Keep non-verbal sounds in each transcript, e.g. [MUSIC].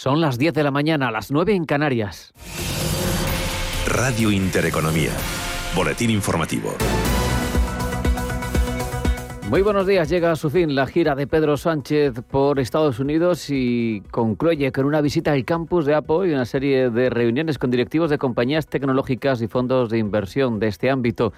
Son las 10 de la mañana, las 9 en Canarias. Radio Intereconomía. Boletín informativo. Muy buenos días. Llega a su fin la gira de Pedro Sánchez por Estados Unidos y concluye con una visita al campus de Apple y una serie de reuniones con directivos de compañías tecnológicas y fondos de inversión de este ámbito.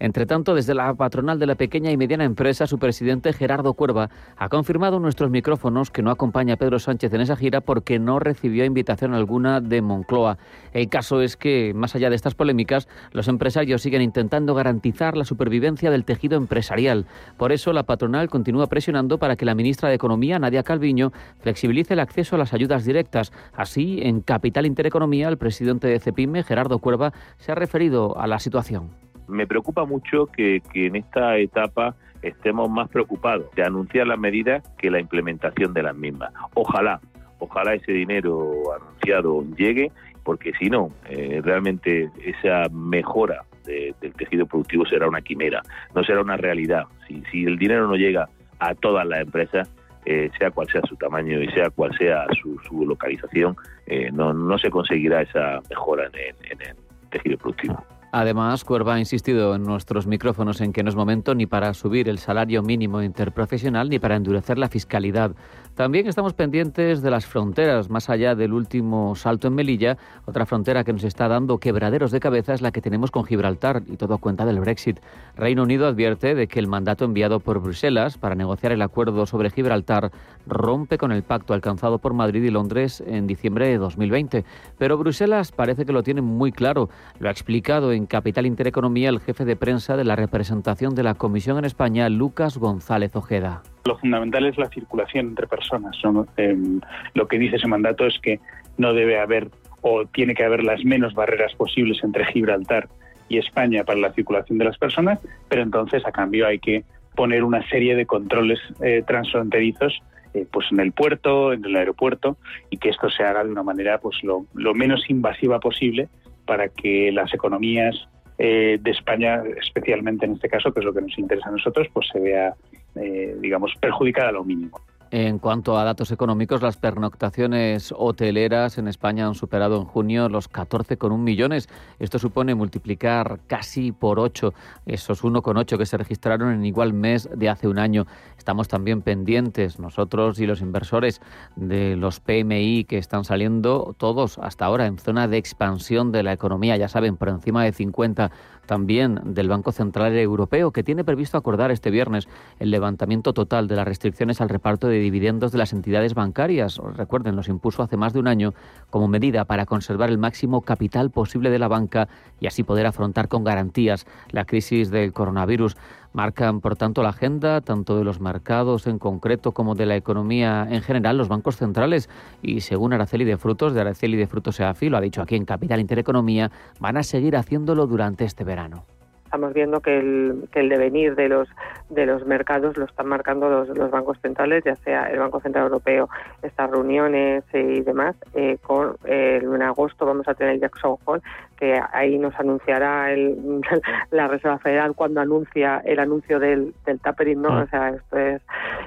Entre tanto, desde la patronal de la pequeña y mediana empresa, su presidente Gerardo Cuerva ha confirmado en nuestros micrófonos que no acompaña a Pedro Sánchez en esa gira porque no recibió invitación alguna de Moncloa. El caso es que, más allá de estas polémicas, los empresarios siguen intentando garantizar la supervivencia del tejido empresarial. Por eso, la patronal continúa presionando para que la ministra de Economía, Nadia Calviño, flexibilice el acceso a las ayudas directas. Así, en Capital Intereconomía, el presidente de CEPIME, Gerardo Cuerva, se ha referido a la situación me preocupa mucho que, en esta etapa estemos más preocupados de anunciar las medidas que la implementación de las mismas. Ojalá, ojalá ese dinero anunciado llegue, porque si no, eh, realmente esa mejora del tejido productivo será una quimera, no será una realidad. Si, si el dinero no llega a todas las empresas, eh, sea cual sea su tamaño y sea cual sea su, su localización, eh, no, no se conseguirá esa mejora en el tejido productivo. Además, Cuerva ha insistido en nuestros micrófonos en que no es momento ni para subir el salario mínimo interprofesional ni para endurecer la fiscalidad. También estamos pendientes de las fronteras, más allá del último salto en Melilla. Otra frontera que nos está dando quebraderos de cabeza es la que tenemos con Gibraltar y todo a cuenta del Brexit. Reino Unido advierte de que el mandato enviado por Bruselas para negociar el acuerdo sobre Gibraltar rompe con el pacto alcanzado por Madrid y Londres en diciembre de 2020. Pero Bruselas parece que lo tiene muy claro. Lo ha explicado en Capital Intereconomía el jefe de prensa de la representación de la Comisión en España, Lucas González Ojeda. Lo fundamental es la circulación entre personas. Em, lo que dice ese mandato es que no debe haber o tiene que haber las menos barreras posibles entre Gibraltar y España para la circulación de las personas, pero entonces a cambio hay que poner una serie de controles eh, transfronterizos eh, pues en el puerto, en el aeropuerto y que esto se haga de una manera pues lo, menos invasiva posible para que las economías eh, de España, especialmente en este caso, que es lo que nos interesa a nosotros, pues se vea eh, digamos, perjudicada a lo mínimo. En cuanto a datos económicos, las pernoctaciones hoteleras en España han superado en junio los 14,1 millones. Esto supone multiplicar casi por 8 esos 1,8 que se registraron en igual mes de hace un año. Estamos también pendientes nosotros y los inversores de los PMI que están saliendo todos hasta ahora en zona de expansión de la economía, ya saben, por encima de 50 también del Banco Central Europeo, que tiene previsto acordar este viernes el levantamiento total de las restricciones al reparto de dividendos de las entidades bancarias. Recuerden, los impuso hace más de un año como medida para conservar el máximo capital posible de la banca y así poder afrontar con garantías la crisis del coronavirus marcan, por tanto, la agenda tanto de los mercados en concreto como de la economía en general, los bancos centrales. Y según Araceli de Frutos, de Araceli de Frutos EAFI, lo ha dicho aquí en Capital Intereconomía, van a seguir haciéndolo durante este verano estamos viendo que el, que el devenir de los de los mercados lo están marcando los, los bancos centrales, ya sea el Banco Central Europeo, estas reuniones y demás. Eh, con, eh, en agosto vamos a tener el Jackson Hole, que ahí nos anunciará el, [LAUGHS] la Reserva Federal cuando anuncia el anuncio del, del tapering, ¿no? Mm. O sea, esto es.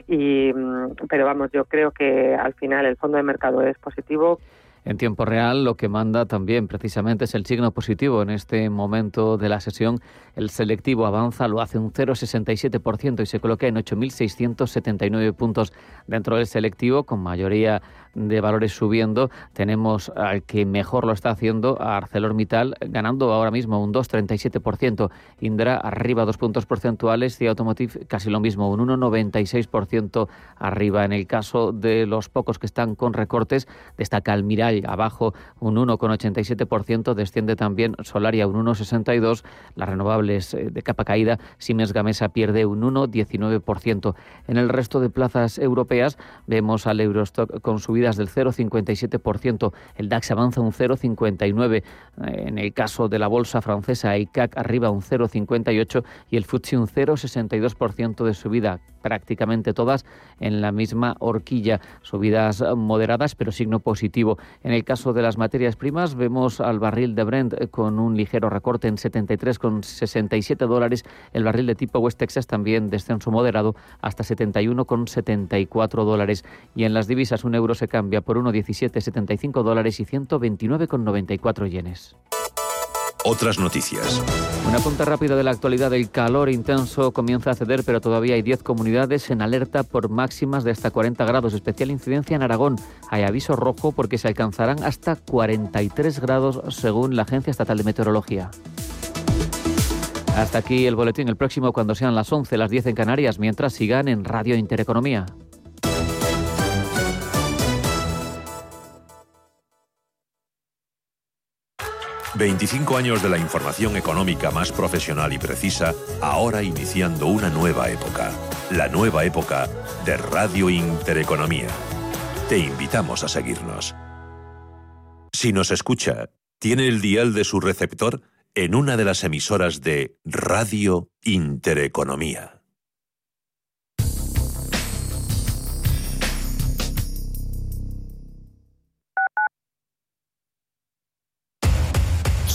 Y, mm, pero vamos, yo creo que al final el fondo de mercado es positivo. En tiempo real, lo que manda también precisamente es el signo positivo. En este momento de la sesión, el selectivo avanza, lo hace un 0,67% y se coloca en 8.679 puntos dentro del selectivo, con mayoría de valores subiendo. Tenemos al que mejor lo está haciendo, a ArcelorMittal, ganando ahora mismo un 2,37%. Indra arriba dos puntos porcentuales y Automotive casi lo mismo, un 1,96% arriba. En el caso de los pocos que están con recortes, destaca Almiral abajo un 1,87%, desciende también Solaria un 1,62%, las renovables eh, de capa caída, Siemens Gamesa pierde un 1,19%. En el resto de plazas europeas vemos al Eurostock con subidas del 0,57%, el DAX avanza un 0,59%, en el caso de la bolsa francesa, ICAC arriba un 0,58% y el FTSE un 0,62% de subida, prácticamente todas en la misma horquilla, subidas moderadas pero signo positivo. En el caso de las materias primas, vemos al barril de Brent con un ligero recorte en 73,67 dólares, el barril de tipo West Texas también descenso moderado hasta 71,74 dólares. Y en las divisas un euro se cambia por 1,1775 dólares y 129,94 yenes. Otras noticias. Una punta rápida de la actualidad. El calor intenso comienza a ceder, pero todavía hay 10 comunidades en alerta por máximas de hasta 40 grados. Especial incidencia en Aragón. Hay aviso rojo porque se alcanzarán hasta 43 grados según la Agencia Estatal de Meteorología. Hasta aquí el boletín. El próximo cuando sean las 11, las 10 en Canarias, mientras sigan en Radio Intereconomía. 25 años de la información económica más profesional y precisa, ahora iniciando una nueva época. La nueva época de Radio Intereconomía. Te invitamos a seguirnos. Si nos escucha, tiene el dial de su receptor en una de las emisoras de Radio Intereconomía.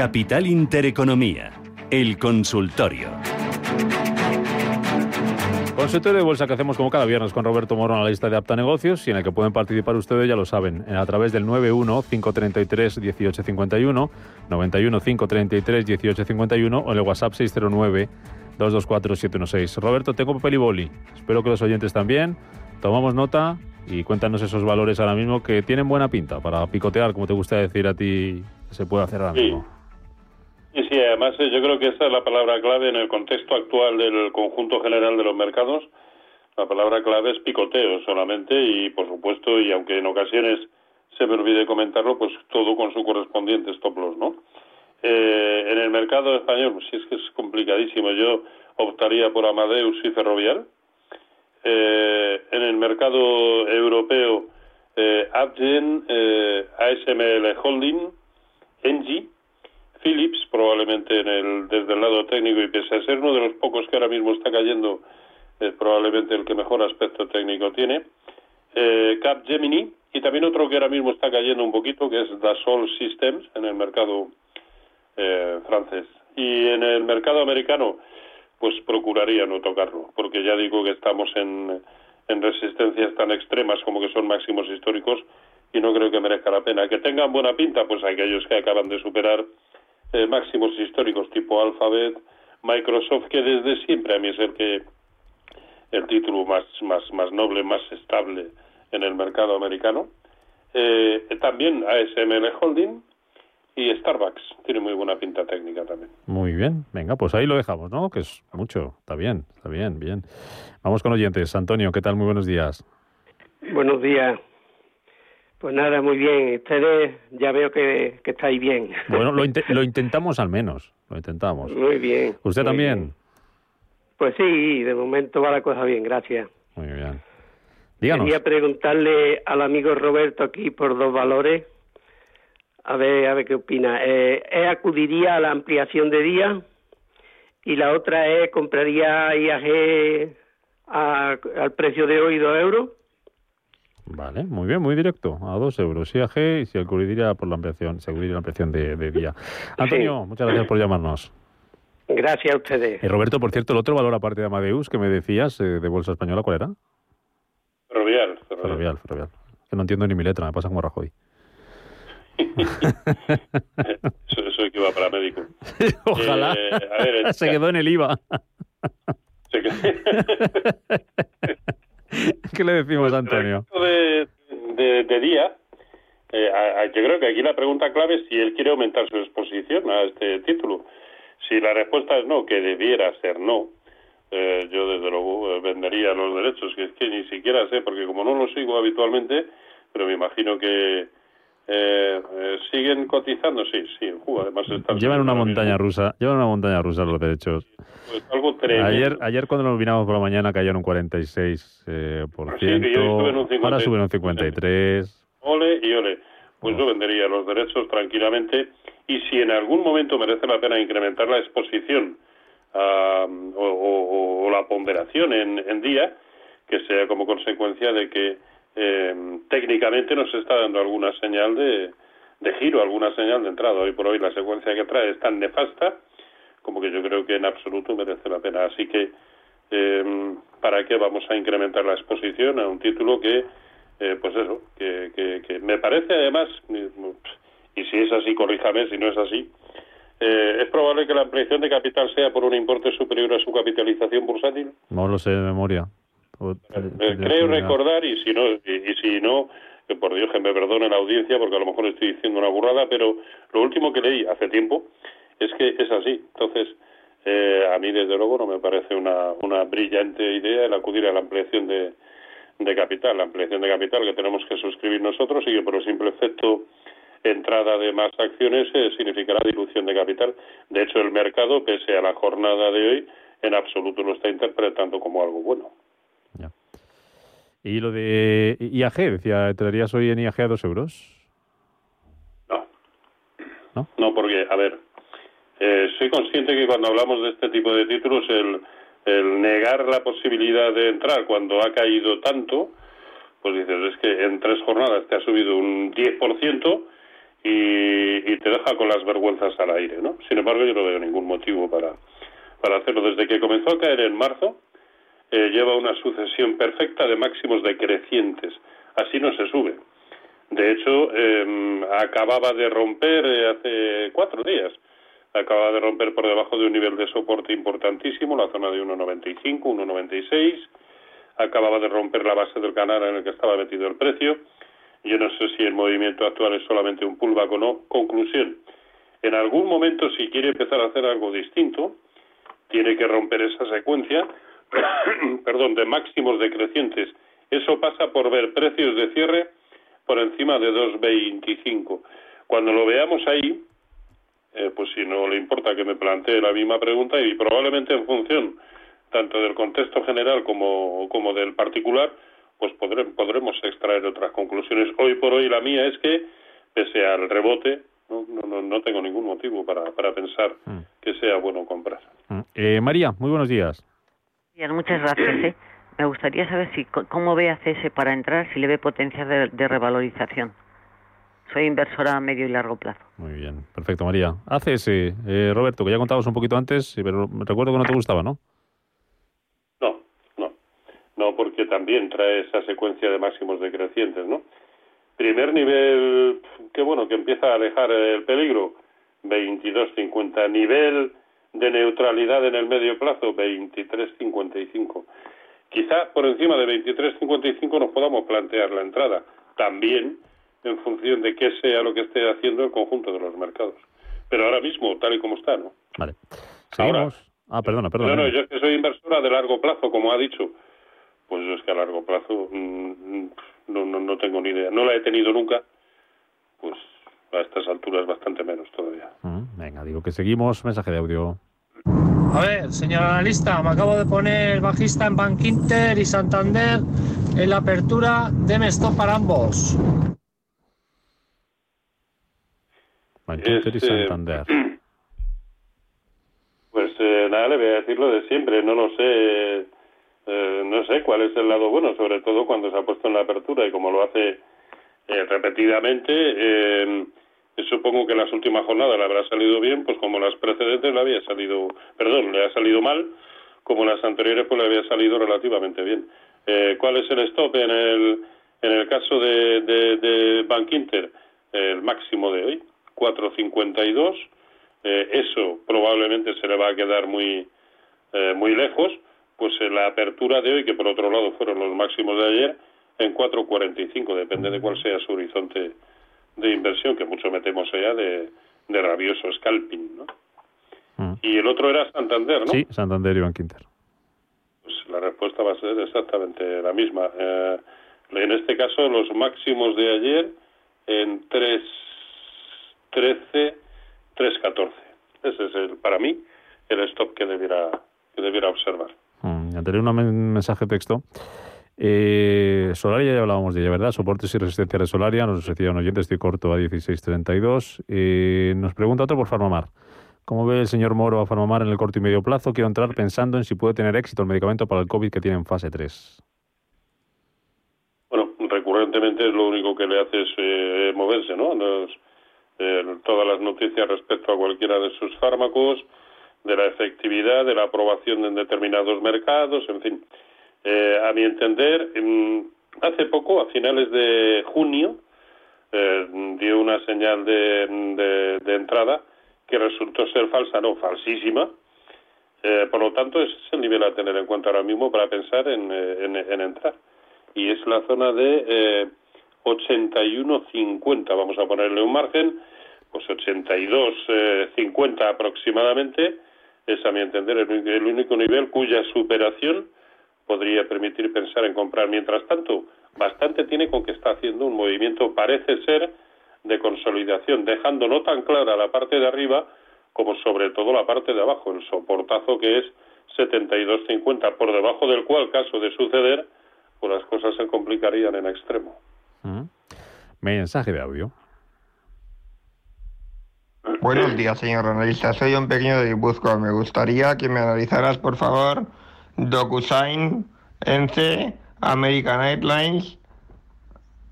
Capital Intereconomía, el consultorio. Consultorio de bolsa que hacemos como cada viernes con Roberto Moro en la lista de Apta Negocios y en el que pueden participar ustedes, ya lo saben, a través del 91 533 1851, 91 533 1851 o en el WhatsApp 609 224 716. Roberto, tengo papel y boli. Espero que los oyentes también. Tomamos nota y cuéntanos esos valores ahora mismo que tienen buena pinta para picotear, como te gusta decir a ti, se puede hacer ahora mismo. Sí, sí, además eh, yo creo que esa es la palabra clave en el contexto actual del conjunto general de los mercados. La palabra clave es picoteo solamente y, por supuesto, y aunque en ocasiones se me olvide comentarlo, pues todo con su correspondiente stop loss, ¿no? Eh, en el mercado español, pues sí es que es complicadísimo. Yo optaría por Amadeus y Ferrovial. Eh, en el mercado europeo, eh, Adyen, eh, ASML Holding, Engie, Philips, probablemente en el, desde el lado técnico y pese a ser uno de los pocos que ahora mismo está cayendo, es probablemente el que mejor aspecto técnico tiene, eh, Capgemini y también otro que ahora mismo está cayendo un poquito, que es Dassault Systems en el mercado eh, francés. Y en el mercado americano, pues procuraría no tocarlo, porque ya digo que estamos en, en resistencias tan extremas como que son máximos históricos y no creo que merezca la pena. Que tengan buena pinta, pues aquellos que acaban de superar eh, máximos históricos tipo Alphabet, Microsoft, que desde siempre a mí es el que el título más, más, más noble, más estable en el mercado americano. Eh, también ASML Holding y Starbucks. Tiene muy buena pinta técnica también. Muy bien. Venga, pues ahí lo dejamos, ¿no? Que es mucho. Está bien, está bien, bien. Vamos con oyentes. Antonio, ¿qué tal? Muy buenos días. Buenos días. Pues nada, muy bien. Ustedes ya veo que, que estáis bien. Bueno, lo, [LAUGHS] lo, intentamos al menos. Lo intentamos. Muy bien. ¿Usted también? Pues sí, de momento va la cosa bien, gracias. Muy bien. Díganos. Quería preguntarle al amigo Roberto aquí por dos valores. A ver, a ver qué opina. Eh, acudiría a la ampliación de día y la otra es compraría IAG al precio de hoy, dos euros. Vale, muy bien, muy directo, a dos euros IAG y se acudiría por la ampliación, se acudiría la ampliación de, día. Antonio, muchas gracias por llamarnos. Gracias a ustedes. Y Roberto, por cierto, el otro valor aparte de Amadeus que me decías eh, de Bolsa Española, ¿cuál era? Ferrovial. Ferrovial, ferrovial. Que no entiendo ni mi letra, me pasa como Rajoy. [LAUGHS] eso, eso que iba para médico. [LAUGHS] Ojalá. Eh, [LAUGHS] Se quedó en el IVA. [LAUGHS] ¿Qué le decimos, Antonio? De, de, día, eh, yo creo que aquí la pregunta clave es si él quiere aumentar su exposición a este título. Si la respuesta es no, que debiera ser no, eh, yo desde luego eh, vendería los derechos, que es que ni siquiera sé, porque como no lo sigo habitualmente, pero me imagino que eh, siguen cotizando, sí, sí, en Cuba además Llevan una montaña rusa, llevan una montaña rusa los derechos. Pues algo ayer, ayer cuando nos vinamos por la mañana cayeron un 46 eh, por ciento, ahora suben un 53. Ole y ole. Pues yo vendería los derechos tranquilamente y si en algún momento merece la pena incrementar la exposición o, la ponderación en, día, que sea como consecuencia de que eh, técnicamente nos está dando alguna señal de, giro, alguna señal de entrada. Hoy por hoy la secuencia que trae es tan nefasta como que yo creo que en absoluto merece la pena. Así que, eh, ¿para qué vamos a incrementar la exposición a un título que, eh, pues eso, que, que, me parece además, y si es así, corríjame, si no es así, eh, ¿Es probable que la ampliación de capital sea por un importe superior a su capitalización bursátil? No lo sé de memoria. Creo recordar, y si no, y, si no, por Dios que me perdone la audiencia, porque a lo mejor estoy diciendo una burrada, pero lo último que leí hace tiempo es que es así. Entonces, eh, a mí desde luego no me parece una, una brillante idea el acudir a la ampliación de, de capital, la ampliación de capital que tenemos que suscribir nosotros y que por el simple efecto entrada de más acciones eh, significará dilución de capital. De hecho, el mercado, pese a la jornada de hoy, en absoluto lo está interpretando como algo bueno. ¿Y lo de IAG? Decía, ¿traerías hoy en IAG a dos euros? No. ¿No? No, porque, a ver, eh, soy consciente que cuando hablamos de este tipo de títulos, el, el negar la posibilidad de entrar cuando ha caído tanto, pues dices, es que en tres jornadas te ha subido un 10%, y, te deja con las vergüenzas al aire, ¿no? Sin embargo, yo no veo ningún motivo para, para hacerlo. Desde que comenzó a caer en marzo, eh, lleva una sucesión perfecta de máximos decrecientes. Así no se sube. De hecho, em, acababa de romper eh, hace cuatro días, acababa de romper por debajo de un nivel de soporte importantísimo, la zona de 1,95, 1,96, acababa de romper la base del canal en el que estaba metido el precio yo no sé si el movimiento actual es solamente un pullback o no. Conclusión. En algún momento, si quiere empezar a hacer algo distinto, tiene que romper esa secuencia [COUGHS] perdón, de máximos decrecientes. Eso pasa por ver precios de cierre por encima de 2,25. Cuando lo veamos ahí, eh, pues si no le importa que me plantee la misma pregunta y probablemente en función tanto del contexto general como, como del particular, pues podremos extraer otras conclusiones. Hoy por hoy la mía es que, pese al rebote, no, no, no tengo ningún motivo para, para pensar mm. que sea bueno comprar. Mm. Eh, María, muy buenos días. Muchas gracias. ¿eh? [CLEARS THROAT] Me gustaría saber si cómo ve ACS para entrar, si le ve potencial de, revalorización. Soy inversora a medio y largo plazo. Muy bien, perfecto, María. ACS, eh, Roberto, que ya contabas un poquito antes, pero recuerdo que no te gustaba, ¿no? no porque también trae esa secuencia de máximos decrecientes, ¿no? Primer nivel, qué bueno, que empieza a alejar el peligro, 22.50. Nivel de neutralidad en el medio plazo, 23.55. Quizá por encima de 23.55 nos podamos plantear la entrada, también en función de qué sea lo que esté haciendo el conjunto de los mercados. Pero ahora mismo, tal y como está, ¿no? Vale. Seguimos. ah, perdona, perdona. No, no, yo es que soy inversora de largo plazo, como ha dicho. Pues es que a largo plazo mm, no, no, no tengo ni idea. No la he tenido nunca. Pues a estas alturas bastante menos todavía. Mm, venga, digo que seguimos. Mensaje de audio. A ver, señor analista, me acabo de poner bajista en Bank Inter y Santander en la apertura. Deme stop para ambos. Bank Inter y Este, Santander. [CLEARS THROAT] Pues eh, nada, le voy a decir lo de siempre. No lo sé. eh, no sé cuál es el lado bueno, sobre todo cuando se ha puesto en la apertura y como lo hace eh, repetidamente. eh, supongo que en las últimas jornadas le habrá salido bien, pues como las precedentes le había salido, perdón, le ha salido mal, como las anteriores pues le había salido relativamente bien. Eh, ¿Cuál es el stop en el en el caso de, de, de Bank Inter? El máximo de hoy, 4.52. Eh, eso probablemente se le va a quedar muy eh, muy lejos. Pues en la apertura de hoy, que por otro lado fueron los máximos de ayer, en 4.45, depende de cuál sea su horizonte de inversión, que mucho metemos allá de, de rabioso scalping, ¿no? Mm. Y el otro era Santander, ¿no? Sí, Santander y Bank Inter. Pues la respuesta va a ser exactamente la misma. Eh, en este caso, los máximos de ayer en 3.13, 3.14. Ese es, el, para mí, el stop que debiera, que debiera observar. Mm, leo un men- mensaje texto. Eh, Solaria ya hablábamos de ella, ¿verdad? Soportes y resistencia de Solaria. Nos decía un oyente, estoy corto a 16.32. Eh, nos pregunta otro por Farmamar. ¿Cómo ve el señor Moro a Farmamar en el corto y medio plazo? Quiero entrar pensando en si puede tener éxito el medicamento para el COVID que tiene en fase 3. Bueno, recurrentemente lo único que le hace es eh, moverse, ¿no? Los- eh, todas las noticias respecto a cualquiera de sus fármacos, de la efectividad, de la aprobación en determinados mercados, en fin. Eh, a mi entender, mm, hace poco, a finales de junio, eh, dio una señal de, de- entrada que resultó ser falsa, no, falsísima. Eh, por lo tanto, ese es el nivel a tener en cuenta ahora mismo para pensar en, eh, en- en entrar. Y es la zona de eh, 81.50, vamos a ponerle un margen, pues 82.50 aproximadamente, es a mi entender el, el único nivel cuya superación podría permitir pensar en comprar. Mientras tanto, bastante tiene con que está haciendo un movimiento, parece ser, de consolidación, dejando no tan clara la parte de arriba como sobre todo la parte de abajo, el soportazo que es 72.50, por debajo del cual, caso de suceder, pues las cosas se complicarían en extremo. Mm. Mensaje de audio. Buenos días, señor analista. Soy un pequeño de Guipúzcoa. Me gustaría que me analizaras, por favor, DocuSign, ENCE, American Airlines,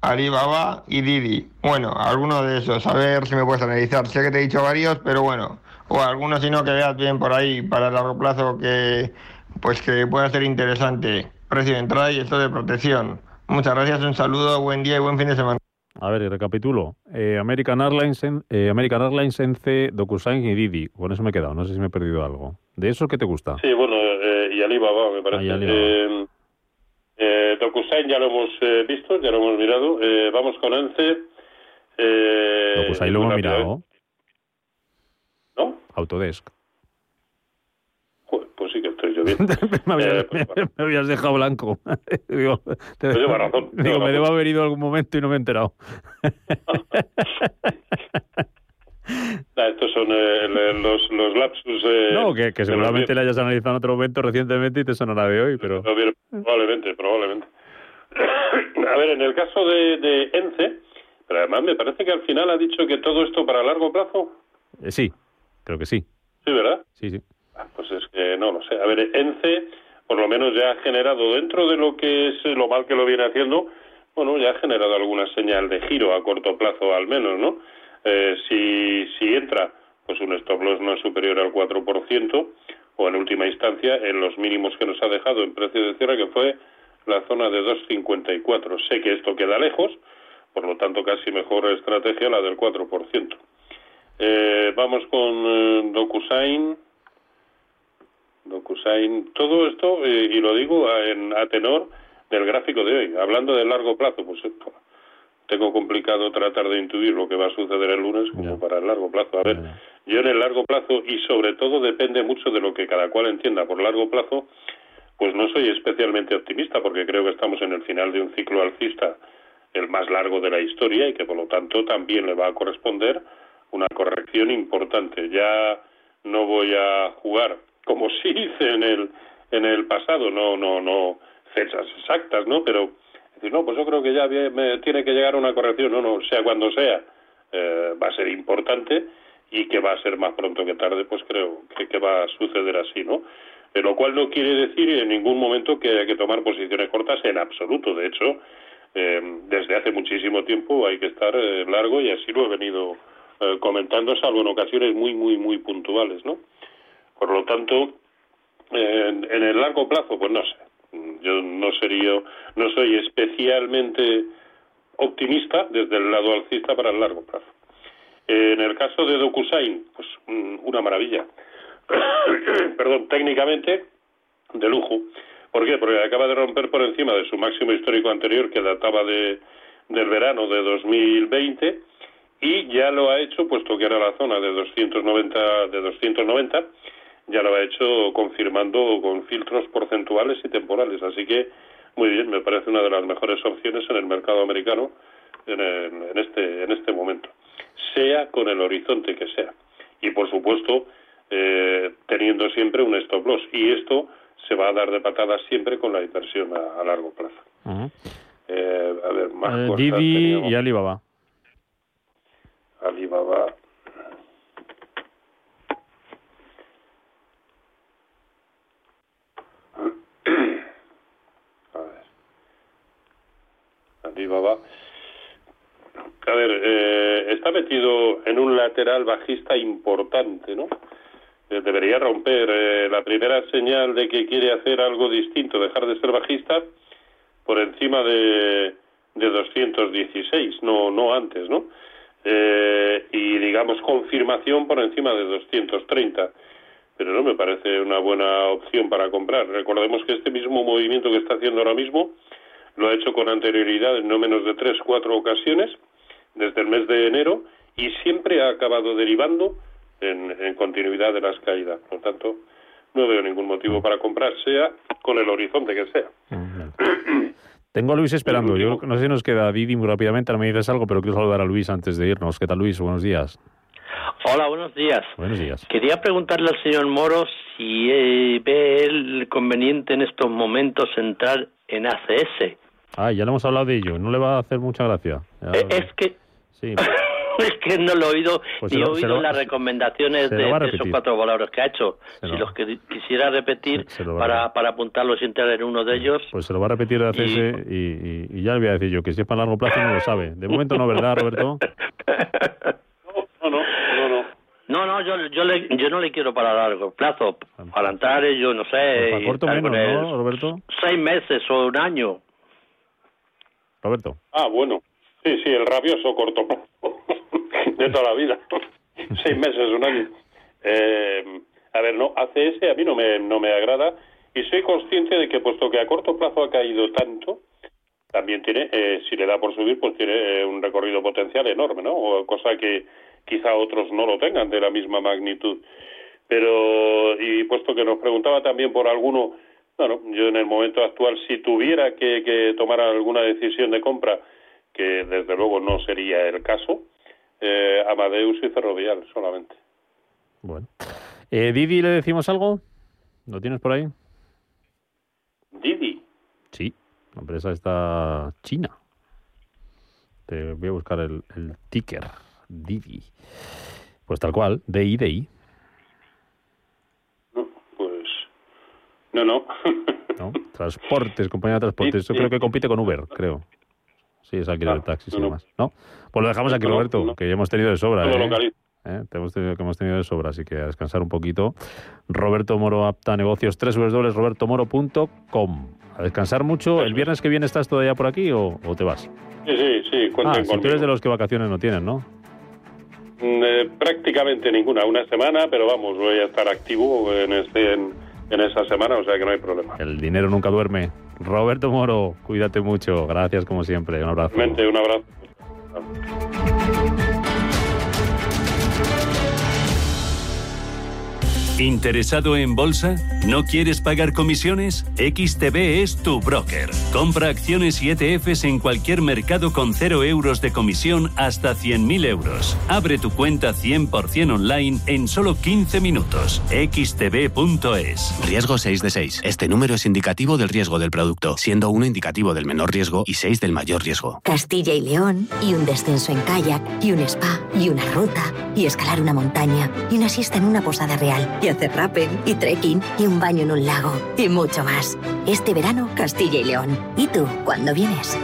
Alibaba y Didi. Bueno, alguno de esos. A ver si me puedes analizar. Sé que te he dicho varios, pero bueno. O algunos, si no, que veas bien por ahí para el largo plazo que, pues que pueda ser interesante. Precio de entrada y esto de protección. Muchas gracias, un saludo, buen día y buen fin de semana. A ver, y recapitulo. Eh, American Airlines, en- eh, American Airlines, ENCE, DocuSign y Didi. Con eso me he quedado. No sé si me he perdido algo. ¿De eso qué te gusta? Sí, bueno, Alibaba, me parece. Ah, y Alibaba. Eh, eh, DocuSign ya lo hemos eh, visto, ya lo hemos mirado. Eh, vamos con ENCE. Eh, ahí lo hemos mirado. ¿No? Autodesk. Joder, pues sí que estoy yo bien. [LAUGHS] me, habías, Eh, pues me- [LAUGHS] me habías dejado blanco. [LAUGHS] digo, te- Pues lleva razón, lleva digo, me razón. debo haber ido algún momento y no me he enterado. Eh, los, los lapsus. eh, no, que, seguramente le hayas analizado en otro momento recientemente y te sonará de hoy, pero... Probablemente, probablemente. [COUGHS] A ver, en el caso de, de ENCE, pero además me parece que al final ha dicho que todo esto para largo plazo. Eh, sí, creo que sí. Sí, ¿verdad? Sí, sí. Ah, Pues es que no lo sé. A ver, ENCE por lo menos ya ha generado dentro de lo que es lo mal que lo viene haciendo, bueno, ya ha generado alguna señal de giro a corto plazo al menos, ¿no? Eh, si, si entra, pues un stop loss no es superior al 4%, o en última instancia en los mínimos que nos ha dejado en precio de cierre, que fue la zona de 2,54. Sé que esto queda lejos, por lo tanto casi mejor estrategia la del 4%. Eh, vamos con eh, DocuSign. DocuSign. Todo esto, eh, y lo digo a, en, a tenor del gráfico de hoy. Hablando de largo plazo, pues esto, tengo complicado tratar de intuir lo que va a suceder el lunes como para el largo plazo. A ver, yo en el largo plazo, y sobre todo depende mucho de lo que cada cual entienda por largo plazo, pues no soy especialmente optimista porque creo que estamos en el final de un ciclo alcista, el más largo de la historia y que por lo tanto también le va a corresponder una corrección importante. Ya no voy a jugar como [LAUGHS] sí hice en el en el pasado, no no no fechas exactas, ¿no? Pero decir, no, pues yo creo que ya me tiene que llegar una corrección, no, no, sea cuando sea, eh, va a ser importante y que va a ser más pronto que tarde, pues creo que, que va a suceder así, ¿no? Eh, lo cual no quiere decir en ningún momento que haya que tomar posiciones cortas en absoluto. De hecho, eh, desde hace muchísimo tiempo hay que estar eh, largo y así lo he venido eh, comentando, salvo en ocasiones muy, muy, muy puntuales, ¿no? Por lo tanto, en, en el largo plazo, pues no sé. Yo no sería, no soy especialmente optimista desde el lado alcista para el largo plazo. En el caso de DocuSign, pues una maravilla. [COUGHS] Perdón, técnicamente de lujo. ¿Por qué? Porque acaba de romper por encima de su máximo histórico anterior que databa de del verano de 2020 y ya lo ha hecho puesto que era la zona de 290 de 290 ya lo ha hecho confirmando con filtros porcentuales y temporales así que muy bien me parece una de las mejores opciones en el mercado americano en, el, en este en este momento sea con el horizonte que sea y por supuesto eh, teniendo siempre un stop loss y esto se va a dar de patadas siempre con la inversión a, a largo plazo. Uh -huh. eh, a ver, más eh, cosas Didi teníamos. y Alibaba. Alibaba. A ver. Alibaba. A ver, eh, está metido en un lateral bajista importante, ¿no? Eh, debería romper eh, la primera señal de que quiere hacer algo distinto, dejar de ser bajista por encima de, de 216, no, no antes, ¿no? Eh, y digamos confirmación por encima de 230. Pero no me parece una buena opción para comprar. Recordemos que este mismo movimiento que está haciendo ahora mismo lo ha hecho con anterioridad en no menos de tres, cuatro ocasiones desde el mes de enero y siempre ha acabado derivando en, en, continuidad de las caídas. Por lo tanto, no veo ningún motivo para comprar, sea con el horizonte que sea. Tengo a Luis esperando. Yo no sé si nos queda Didi muy rápidamente, ahora me dices algo, pero quiero saludar a Luis antes de irnos. ¿Qué tal, Luis? Buenos días. Hola, buenos días. Buenos días. Quería preguntarle al señor Moro si eh, ve él conveniente en estos momentos entrar en ACS. Ah, ya le hemos hablado de ello. No le va a hacer mucha gracia. Ya, Eh, es que Sí. [LAUGHS] es que no lo he oído Pues ni he oído lo- las recomendaciones de, esos cuatro valores que ha hecho. Se Si lo- los que quisiera repetir se para, para apuntarlos y entrar en uno de ellos. Pues se lo va a repetir a CS y, y- y ya le voy a decir yo que si es para largo plazo no lo sabe. De momento no, ¿verdad, Roberto? [LAUGHS] No, no, no, no. No, no, yo, yo, le, yo no le quiero para largo plazo. Para entrar, yo no sé. Pues para corto menos, ¿no, Roberto? Seis meses o un año. Roberto. Ah, bueno. Sí, sí, el rabioso corto de toda la vida. [LAUGHS] Seis meses, un año. Eh, a ver, no, ACS a mí no me, no me agrada y soy consciente de que puesto que a corto plazo ha caído tanto, también tiene, eh, si le da por subir, pues tiene eh, un recorrido potencial enorme, ¿no? O cosa que quizá otros no lo tengan de la misma magnitud. Pero, y puesto que nos preguntaba también por alguno, bueno, yo en el momento actual, si tuviera que, que tomar alguna decisión de compra, que desde luego no sería el caso, eh, Amadeus y Ferrovial solamente. Bueno. Eh, Didi, ¿le decimos algo? ¿Lo tienes por ahí? Didi. Sí, la empresa está china. Te voy a buscar el, el ticker. Didi. Pues tal cual, DI, Pues, no, no. ¿no? Transportes, compañía de transportes. Yo Sí, creo sí. que compite con Uber, creo. Sí, es alquiler de taxis y no, no. demás. ¿No? Pues lo dejamos aquí, No, Roberto, no. que ya hemos tenido de sobra. ¿eh? ¿Eh? Te hemos tenido, que hemos tenido de sobra, así que a descansar un poquito. Roberto Moro apta negocios, www.robertomoro.com. A descansar mucho. ¿El viernes que viene estás todavía por aquí o, o te vas? Sí, sí, sí, Ah, si tú eres de los que vacaciones no tienen, ¿no? Mm, eh, prácticamente ninguna, una semana, pero vamos, voy a estar activo en, este, en, esa semana, o sea que no hay problema. El dinero nunca duerme. Roberto Moro, cuídate mucho. Gracias como siempre. Un abrazo. un abrazo. ¿Interesado en bolsa? ¿No quieres pagar comisiones? XTB es tu broker. Compra acciones y ETFs en cualquier mercado con 0 euros de comisión hasta 100.000 euros. Abre tu cuenta 100% online en solo 15 minutos. xtb.es. Riesgo 6 de 6. Este número es indicativo del riesgo del producto, siendo 1 indicativo del menor riesgo y 6 del mayor riesgo. Castilla y León, y un descenso en kayak, y un spa, y una ruta, y escalar una montaña, y una siesta en una posada real hacer rappel y trekking y un baño en un lago y mucho más. Este verano, Castilla y León. ¿Y tú, cuándo vienes?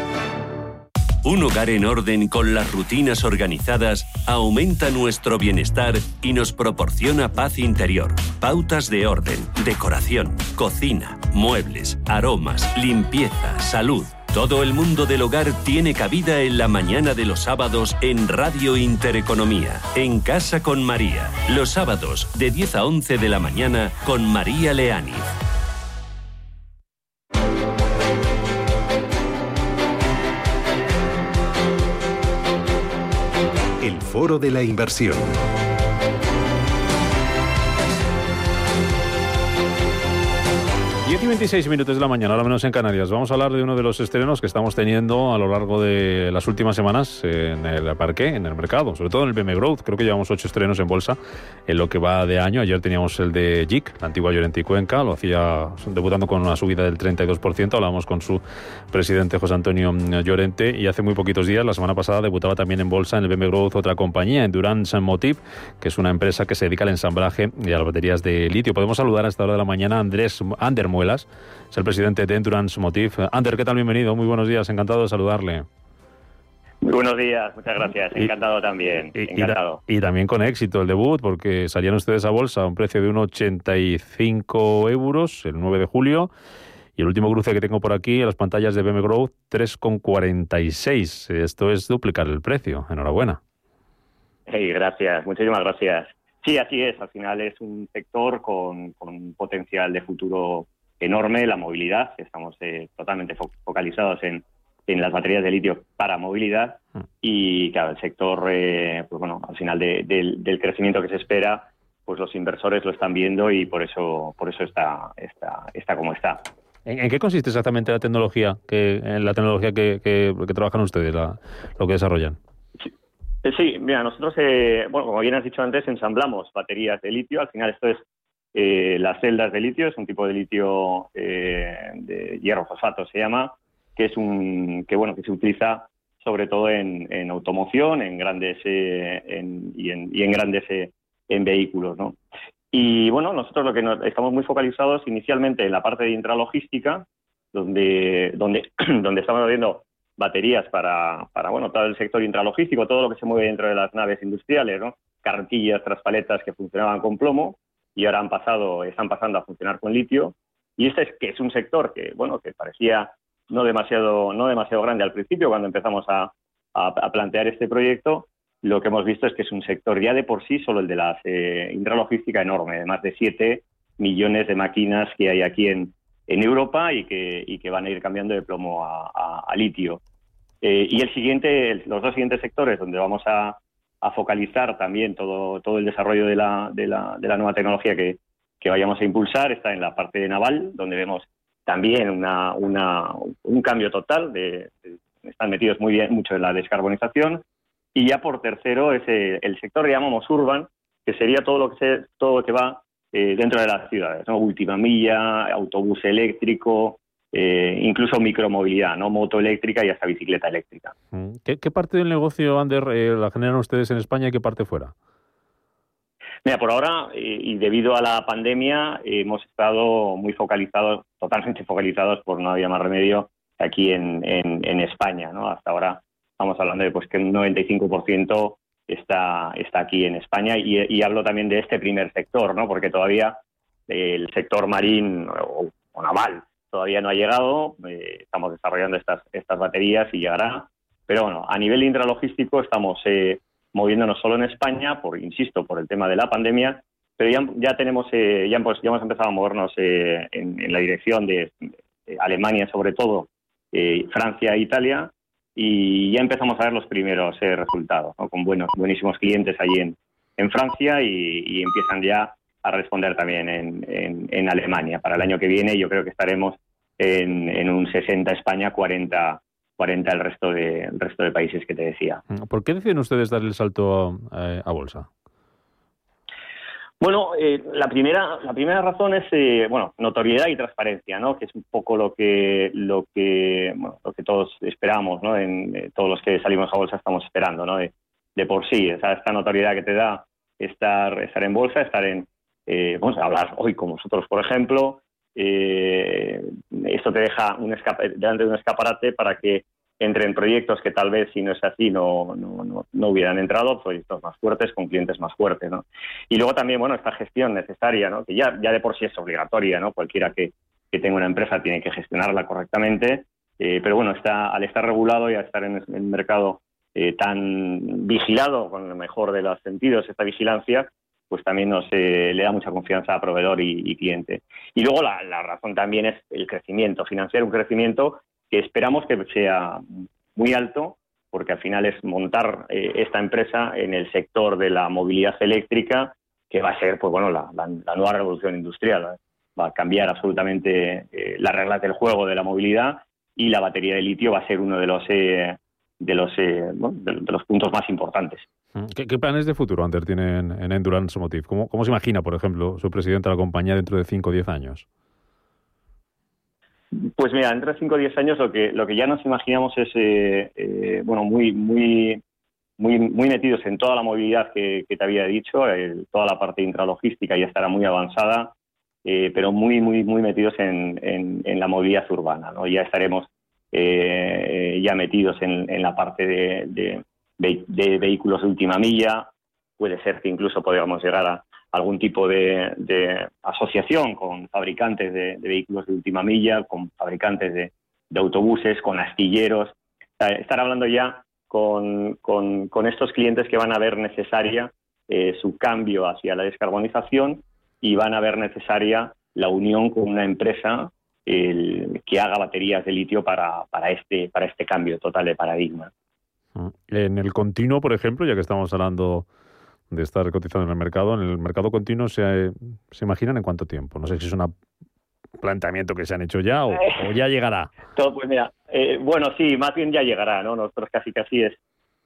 Un hogar en orden con las rutinas organizadas aumenta nuestro bienestar y nos proporciona paz interior. Pautas de orden, decoración, cocina, muebles, aromas, limpieza, salud. Todo el mundo del hogar tiene cabida en la mañana de los sábados en Radio Intereconomía, en Casa con María. Los sábados de 10 a 11 de la mañana con María Leani. El Foro de la Inversión. 10 y 26 minutos de la mañana, ahora menos en Canarias. Vamos a hablar de uno de los estrenos que estamos teniendo a lo largo de las últimas semanas en el parque, en el mercado, sobre todo en el BM Growth. Creo que llevamos ocho estrenos en bolsa en lo que va de año. Ayer teníamos el de JIC, la antigua Llorente y Cuenca, lo hacía debutando con una subida del 32%. Hablábamos con su presidente José Antonio Llorente y hace muy poquitos días, la semana pasada, debutaba también en bolsa en el BM Growth otra compañía, Endurance Motive, que es una empresa que se dedica al ensamblaje y a las baterías de litio. Podemos saludar a esta hora de la mañana a Andrés Es el presidente de Endurance Motive. Ander, ¿qué tal? Bienvenido, muy buenos días, encantado de saludarle. Muy buenos días, muchas gracias, encantado también, encantado. Y, también con éxito el debut, porque salían ustedes a bolsa a un precio de 1,85 euros el 9 de julio, y el último cruce que tengo por aquí en las pantallas de BM Growth, 3,46. Esto es duplicar el precio, enhorabuena. Hey, gracias, muchísimas gracias. Sí, así es, al final es un sector con, con un potencial de futuro enorme la movilidad. Estamos eh, totalmente focalizados en, en, las baterías de litio para movilidad mm. y, claro, el sector, eh, pues bueno, al final del crecimiento que se espera, pues los inversores lo están viendo y por eso, por eso está, está, está como está. ¿En, qué consiste exactamente la tecnología que, en la tecnología que, que, trabajan ustedes, lo que desarrollan? Sí, mira, nosotros, eh, bueno, como bien has dicho antes, ensamblamos baterías de litio. Al final esto es eh, las celdas de litio es un tipo de litio eh, de hierro fosfato se llama, que es un que bueno que se utiliza sobre todo en, automoción, en grandes eh, y, en, grandes en vehículos, ¿no? Y bueno, nosotros lo que estamos muy focalizados inicialmente en la parte de intralogística, donde donde [CLEARS THROAT] donde estamos viendo baterías para, para bueno todo el sector intralogístico, todo lo que se mueve dentro de las naves industriales, ¿no? Carretillas, traspaletas que funcionaban con plomo y ahora han pasado, están pasando a funcionar con litio. Y este es que es un sector que, bueno, que parecía no demasiado, no demasiado grande al principio cuando empezamos a, a, plantear este proyecto. Lo que hemos visto es que es un sector ya de por sí, solo el de la eh, intralogística enorme, de más de 7 millones de máquinas que hay aquí en, en Europa y que, y que van a ir cambiando de plomo a, a litio. Eh, y el siguiente, los dos siguientes sectores donde vamos a, a focalizar también todo, todo el desarrollo de la, de la, de la nueva tecnología que, que, vayamos a impulsar está en la parte de naval, donde vemos también una, una, un cambio total, están metidos muy bien mucho en la descarbonización. Y ya por tercero es el, sector que llamamos urban, que sería todo lo que, se, todo lo que va eh, dentro de las ciudades, ¿no? última milla, autobús eléctrico, eh, incluso micromovilidad, ¿no? moto eléctrica y hasta bicicleta eléctrica. Mm. ¿Qué, parte del negocio, Ander, eh, la generan ustedes en España y qué parte fuera? Mira, por ahora, eh, y debido a la pandemia, hemos estado muy focalizados, totalmente focalizados, por no había más remedio, aquí en, en, España. ¿no? Hasta ahora estamos hablando de pues, que un 95% está, está aquí en España y, hablo también de este primer sector, ¿no? porque todavía el sector marín o naval todavía no ha llegado, eh, estamos desarrollando estas, estas baterías y llegará. Pero bueno, a nivel intralogístico estamos, eh, moviéndonos solo en España, por insisto, por el tema de la pandemia, pero ya, ya tenemos, eh, ya, pues, ya hemos empezado a movernos eh, en, la dirección de, Alemania, sobre todo, eh, Francia e Italia, y ya empezamos a ver los primeros resultados, con buenos, buenísimos clientes allí en, en Francia y, empiezan ya a responder también en, en, Alemania. Para el año que viene yo creo que estaremos en, en un 60 España, 40 40 el resto de el resto de países que te decía. ¿Por qué deciden ustedes dar el salto a bolsa? Bueno, eh, la primera la primera razón es eh, bueno notoriedad y transparencia, ¿no? Que es un poco lo que lo que lo que todos esperamos, ¿no? En eh, todos los que salimos a bolsa estamos esperando, ¿no? De, por sí, esa esta notoriedad que te da estar estar en bolsa, estar en vamos a hablar hoy con vosotros, por ejemplo. esto te deja un delante de un escaparate para que entren proyectos que tal vez si no es así no, no, no, hubieran entrado, proyectos más fuertes con clientes más fuertes. ¿no? Y luego también, bueno, esta gestión necesaria, ¿no? que ya, ya de por sí es obligatoria, ¿no? cualquiera que, que tenga una empresa tiene que gestionarla correctamente, eh, pero bueno, está, al estar regulado y al estar en el mercado eh, tan vigilado, con el mejor de los sentidos, esta vigilancia, pues también nos eh, le da mucha confianza a proveedor y, cliente. Y luego la, la, razón también es el crecimiento, financiar un crecimiento que esperamos que sea muy alto, porque al final es montar eh, esta empresa en el sector de la movilidad eléctrica, que va a ser pues bueno la, nueva revolución industrial. Va a cambiar absolutamente eh, las reglas del juego de la movilidad y la batería de litio va a ser uno de los eh, de los de, los puntos más importantes. Mm, ¿Qué, planes de futuro Ander tienen en Endurance Motive? ¿Cómo, ¿Cómo se imagina, por ejemplo, su presidente de la compañía dentro de 5 o 10 años? Pues mira, entre 5 o 10 años lo que, lo que ya nos imaginamos es, eh, eh, bueno, muy, muy, muy, muy metidos en toda la movilidad que, te había dicho, toda la parte intralogística ya estará muy avanzada, eh, pero muy, muy, muy metidos en, en, la movilidad urbana, ¿no? Ya estaremos ya metidos en, la parte de, de, vehículos de última milla, puede ser que incluso podamos llegar a, algún tipo de, asociación con fabricantes de, vehículos de última milla, con fabricantes de, autobuses, con astilleros. Estar hablando ya con, estos clientes que van a ver necesaria eh, su cambio hacia la descarbonización y van a ver necesaria la unión con una empresa que haga baterías de litio para, para, este, para este cambio total de paradigma. En el continuo, por ejemplo, ya que estamos hablando de estar cotizando en el mercado. En el mercado continuo se, se imaginan en cuánto tiempo. No sé si es un planteamiento que se han hecho ya o, ya llegará. [LAUGHS] Todo, pues mira, eh, bueno, sí, más bien ya llegará, ¿no? Nosotros casi casi es,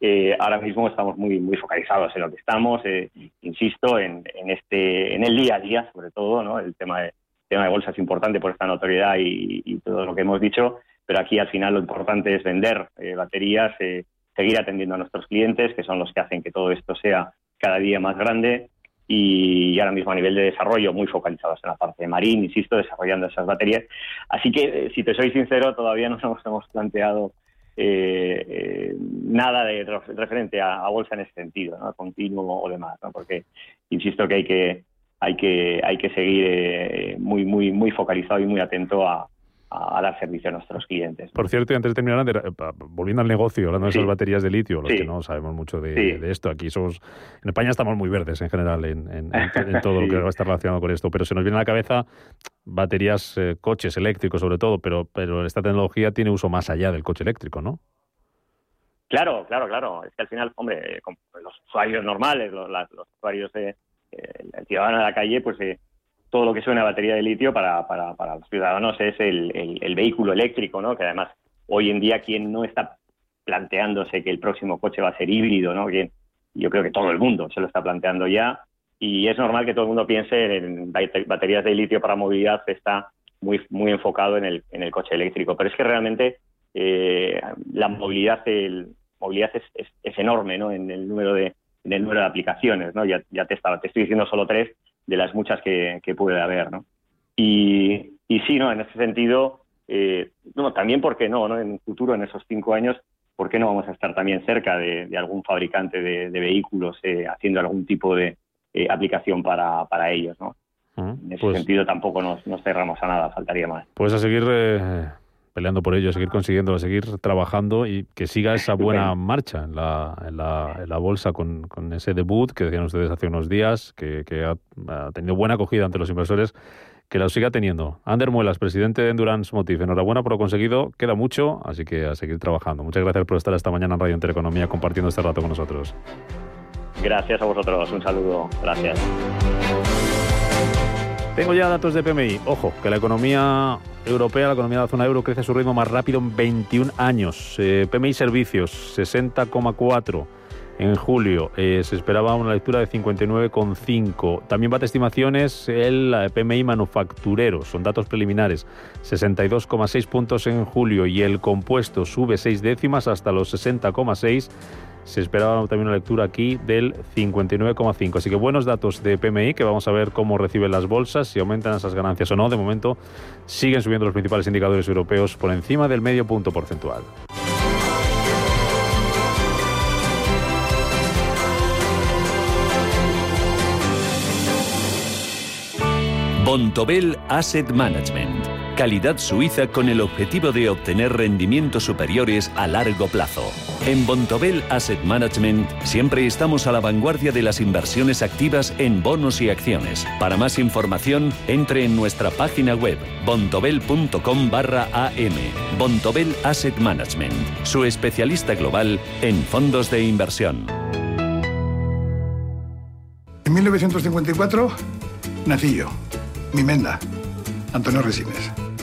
eh, ahora mismo estamos muy muy focalizados en lo que estamos, eh, insisto, en, en, este, en el día a día, sobre todo, ¿no? El tema de, tema de bolsa es importante por esta notoriedad y, todo lo que hemos dicho, pero aquí al final lo importante es vender baterías, seguir atendiendo a nuestros clientes, que son los que hacen que todo esto sea cada día más grande y ahora mismo a nivel de desarrollo muy focalizados en la parte de marín, insisto, desarrollando esas baterías. Así que, eh, si te soy sincero, todavía no [LAUGHS] nos hemos planteado eh, eh, nada de referente a, bolsa en ese sentido, ¿no? continuo o demás, ¿no? porque insisto que hay que hay que hay que seguir muy muy muy focalizado y muy atento a, a, dar servicio a nuestros clientes. Por cierto, y antes de terminar, eh, volviendo al negocio, hablando de esas baterías de litio, los que no sabemos mucho de, esto, aquí somos, en España estamos muy verdes en general en, todo lo [LAUGHS] que va a estar relacionado con esto, pero se nos viene a la cabeza baterías, eh, coches eléctricos sobre todo, pero, pero esta tecnología tiene uso más allá del coche eléctrico, ¿no? Claro, claro, claro. Es que al final, hombre, los usuarios normales, los, usuarios de, eh, el ciudadano de la calle, pues eh, todo lo que suena a batería de litio para, los ciudadanos es el, el, vehículo eléctrico, ¿no? Que además hoy en día quien no está planteándose que el próximo coche va a ser híbrido, ¿no? yo creo que todo el mundo se lo está planteando ya y es normal que todo el mundo piense en baterías de litio para movilidad, está muy, muy enfocado en el, en el coche eléctrico. Pero es que realmente eh, la movilidad, el, movilidad es, es, enorme ¿no? en, el número de, en el número de aplicaciones. ¿no? Ya, ya te, estaba, te estoy diciendo solo tres, de las muchas que, puede haber, ¿no? Y, y, sí, ¿no? En ese sentido, eh, no, también porque no, ¿no? En el futuro, en esos cinco años, ¿por qué no vamos a estar también cerca de, algún fabricante de, vehículos eh, haciendo algún tipo de eh, aplicación para, para ellos, ¿no? en ese pues sentido tampoco nos, nos, cerramos a nada, faltaría más. Pues a seguir peleando por ello, seguir consiguiendo, seguir trabajando y que siga esa buena marcha en la, en la, en la bolsa con, con, ese debut que decían ustedes hace unos días, que, que ha, ha, tenido buena acogida ante los inversores, que lo siga teniendo. Ander Muelas, presidente de Endurance Motive, enhorabuena por lo conseguido, queda mucho, así que a seguir trabajando. Muchas gracias por estar esta mañana en Radio Intereconomía compartiendo este rato con nosotros. Gracias a vosotros, un saludo, gracias. Tengo ya datos de PMI. Ojo, que la economía europea, la economía de la zona euro, crece a su ritmo más rápido en 21 años. Eh, PMI Servicios, 60,4 en julio. Eh, se esperaba una lectura de 59,5. También bate estimaciones el PMI manufacturero, son datos preliminares. 62,6 puntos en julio y el compuesto sube 6 décimas hasta los 60,6 se esperaba también una lectura aquí del 59,5. Así que buenos datos de PMI que vamos a ver cómo reciben las bolsas, si aumentan esas ganancias o no. De momento siguen subiendo los principales indicadores europeos por encima del medio punto porcentual. Bontobel Asset Management. Calidad suiza con el objetivo de obtener rendimientos superiores a largo plazo. En Bontobel Asset Management siempre estamos a la vanguardia de las inversiones activas en bonos y acciones. Para más información, entre en nuestra página web bontobel.com barra am. Bontobel Asset Management, su especialista global en fondos de inversión. En 1954 nací yo, mi menda, Antonio Resines.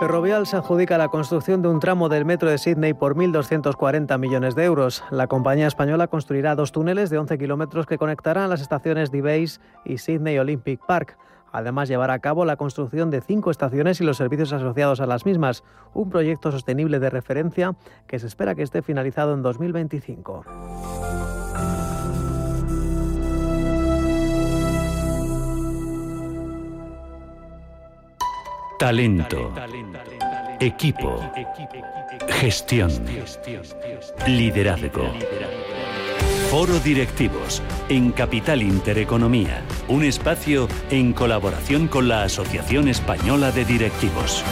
Ferrovial se adjudica la construcción de un tramo del metro de Sydney por 1.240 millones de euros. La compañía española construirá dos túneles de 11 kilómetros que conectarán las estaciones de Base y Sydney Olympic Park. Además, llevará a cabo la construcción de cinco estaciones y los servicios asociados a las mismas, un proyecto sostenible de referencia que se espera que esté finalizado en 2025. Talento. Equipo. Gestión. Liderazgo. Foro Directivos en Capital Intereconomía, un espacio en colaboración con la Asociación Española de Directivos.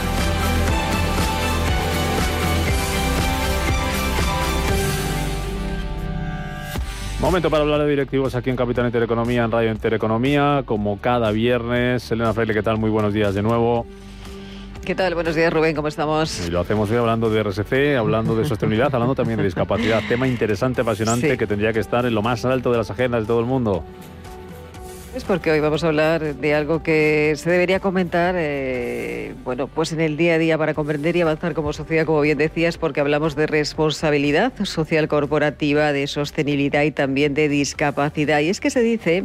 Momento para hablar de directivos aquí en Capital Intereconomía, en Radio Intereconomía, como cada viernes. Elena Freire, ¿qué tal? Muy buenos días de nuevo. ¿Qué tal? Buenos días, Rubén, ¿cómo estamos? Y lo hacemos hoy hablando de RSC, hablando de sostenibilidad, [LAUGHS] hablando también de discapacidad. Tema interesante, apasionante, sí. que tendría que estar en lo más alto de las agendas de todo el mundo. Es porque hoy vamos a hablar de algo que se debería comentar, eh, bueno, pues en el día a día para comprender y avanzar como sociedad, como bien decías, porque hablamos de responsabilidad social corporativa, de sostenibilidad y también de discapacidad. Y es que se dice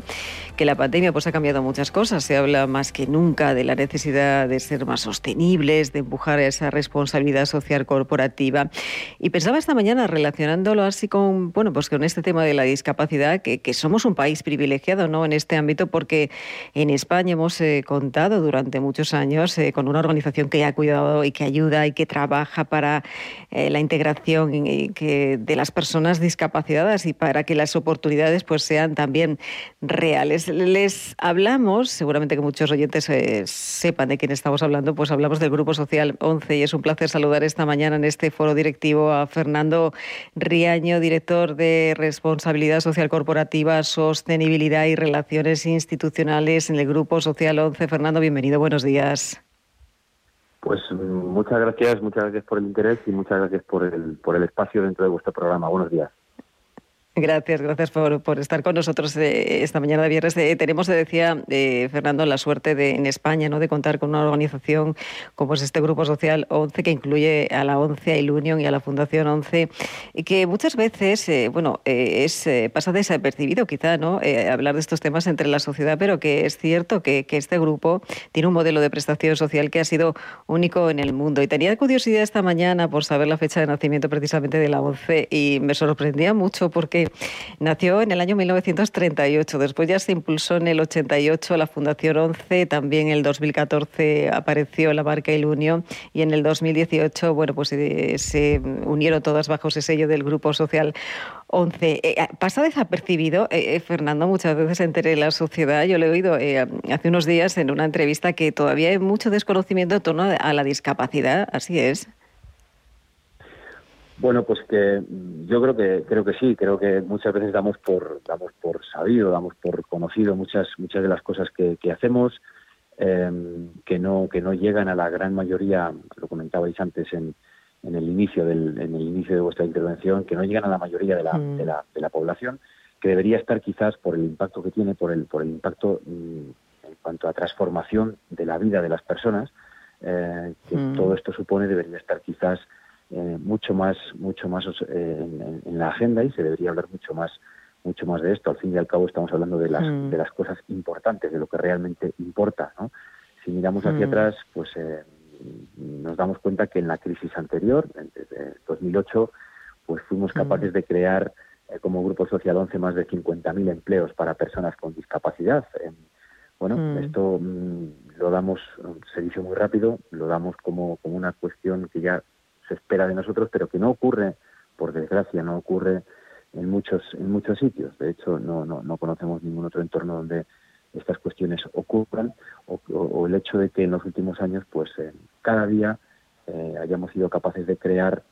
que la pandemia pues ha cambiado muchas cosas. Se habla más que nunca de la necesidad de ser más sostenibles, de empujar esa responsabilidad social corporativa. Y pensaba esta mañana relacionándolo así con, bueno, pues con este tema de la discapacidad, que, somos un país privilegiado, ¿no? En este ámbito porque en España hemos eh, contado durante muchos años eh, con una organización que ha cuidado y que ayuda y que trabaja para eh, la integración de las personas discapacitadas y para que las oportunidades pues sean también reales. Les hablamos, seguramente que muchos oyentes sepan de quién estamos hablando, pues hablamos del Grupo Social 11 y es un placer saludar esta mañana en este foro directivo a Fernando Riaño, director de Responsabilidad Social Corporativa, Sostenibilidad y Relaciones institucionales en el Grupo Social 11. Fernando, bienvenido, buenos días. Pues muchas gracias, muchas gracias por el interés y muchas gracias por el, por el espacio dentro de vuestro programa. Buenos días. Gracias, gracias por, por estar con nosotros eh, esta mañana de viernes. Eh, tenemos, decía eh, Fernando, la suerte de, en España ¿no? de contar con una organización como es este Grupo Social 11, que incluye a la ONCE, a Ilunion y a la Fundación 11, y que muchas veces bueno, es pasa desapercibido quizá ¿no? hablar de estos temas entre la sociedad, pero que es cierto que, que este grupo tiene un modelo de prestación social que ha sido único en el mundo. Y tenía curiosidad esta mañana por saber la fecha de nacimiento precisamente de la ONCE y me sorprendía mucho porque nació en el año 1938, después ya se impulsó en el 88 la Fundación 11, también en el 2014 apareció la marca Ilunio y en el 2018, bueno, pues eh, se unieron todas bajo ese sello del Grupo Social 11. Eh, pasa desapercibido, eh, Fernando, muchas veces entre la sociedad. Yo le he oído hace unos días en una entrevista que todavía hay mucho desconocimiento en torno a la discapacidad. Así es. Bueno, pues que yo creo que creo que sí, creo que muchas veces damos por damos por sabido, damos por conocido muchas muchas de las cosas que, hacemos em, que no que no llegan a la gran mayoría, lo comentabais antes en, en el inicio del en el inicio de vuestra intervención, que no llegan a la mayoría de la, mm. de la, de la población, que debería estar quizás por el impacto que tiene, por el por el impacto mm, en cuanto a transformación de la vida de las personas eh, que mm. todo esto supone, debería estar quizás eh, mucho más mucho más eh, en, la agenda y se debería hablar mucho más mucho más de esto al fin y al cabo estamos hablando de las mm. de las cosas importantes de lo que realmente importa ¿no? si miramos hacia mm. atrás pues eh, nos damos cuenta que en la crisis anterior desde 2008 pues fuimos mm. capaces de crear como Grupo Social 11 más de 50.000 empleos para personas con discapacidad bueno, esto lo damos, se dice muy rápido, lo damos como, como una cuestión que ya se espera de nosotros, pero que no ocurre, por desgracia, no ocurre en muchos en muchos sitios. De hecho, no, no, no conocemos ningún otro entorno donde estas cuestiones ocurran o, el hecho de que en los últimos años, pues eh, cada día eh, hayamos sido capaces de crear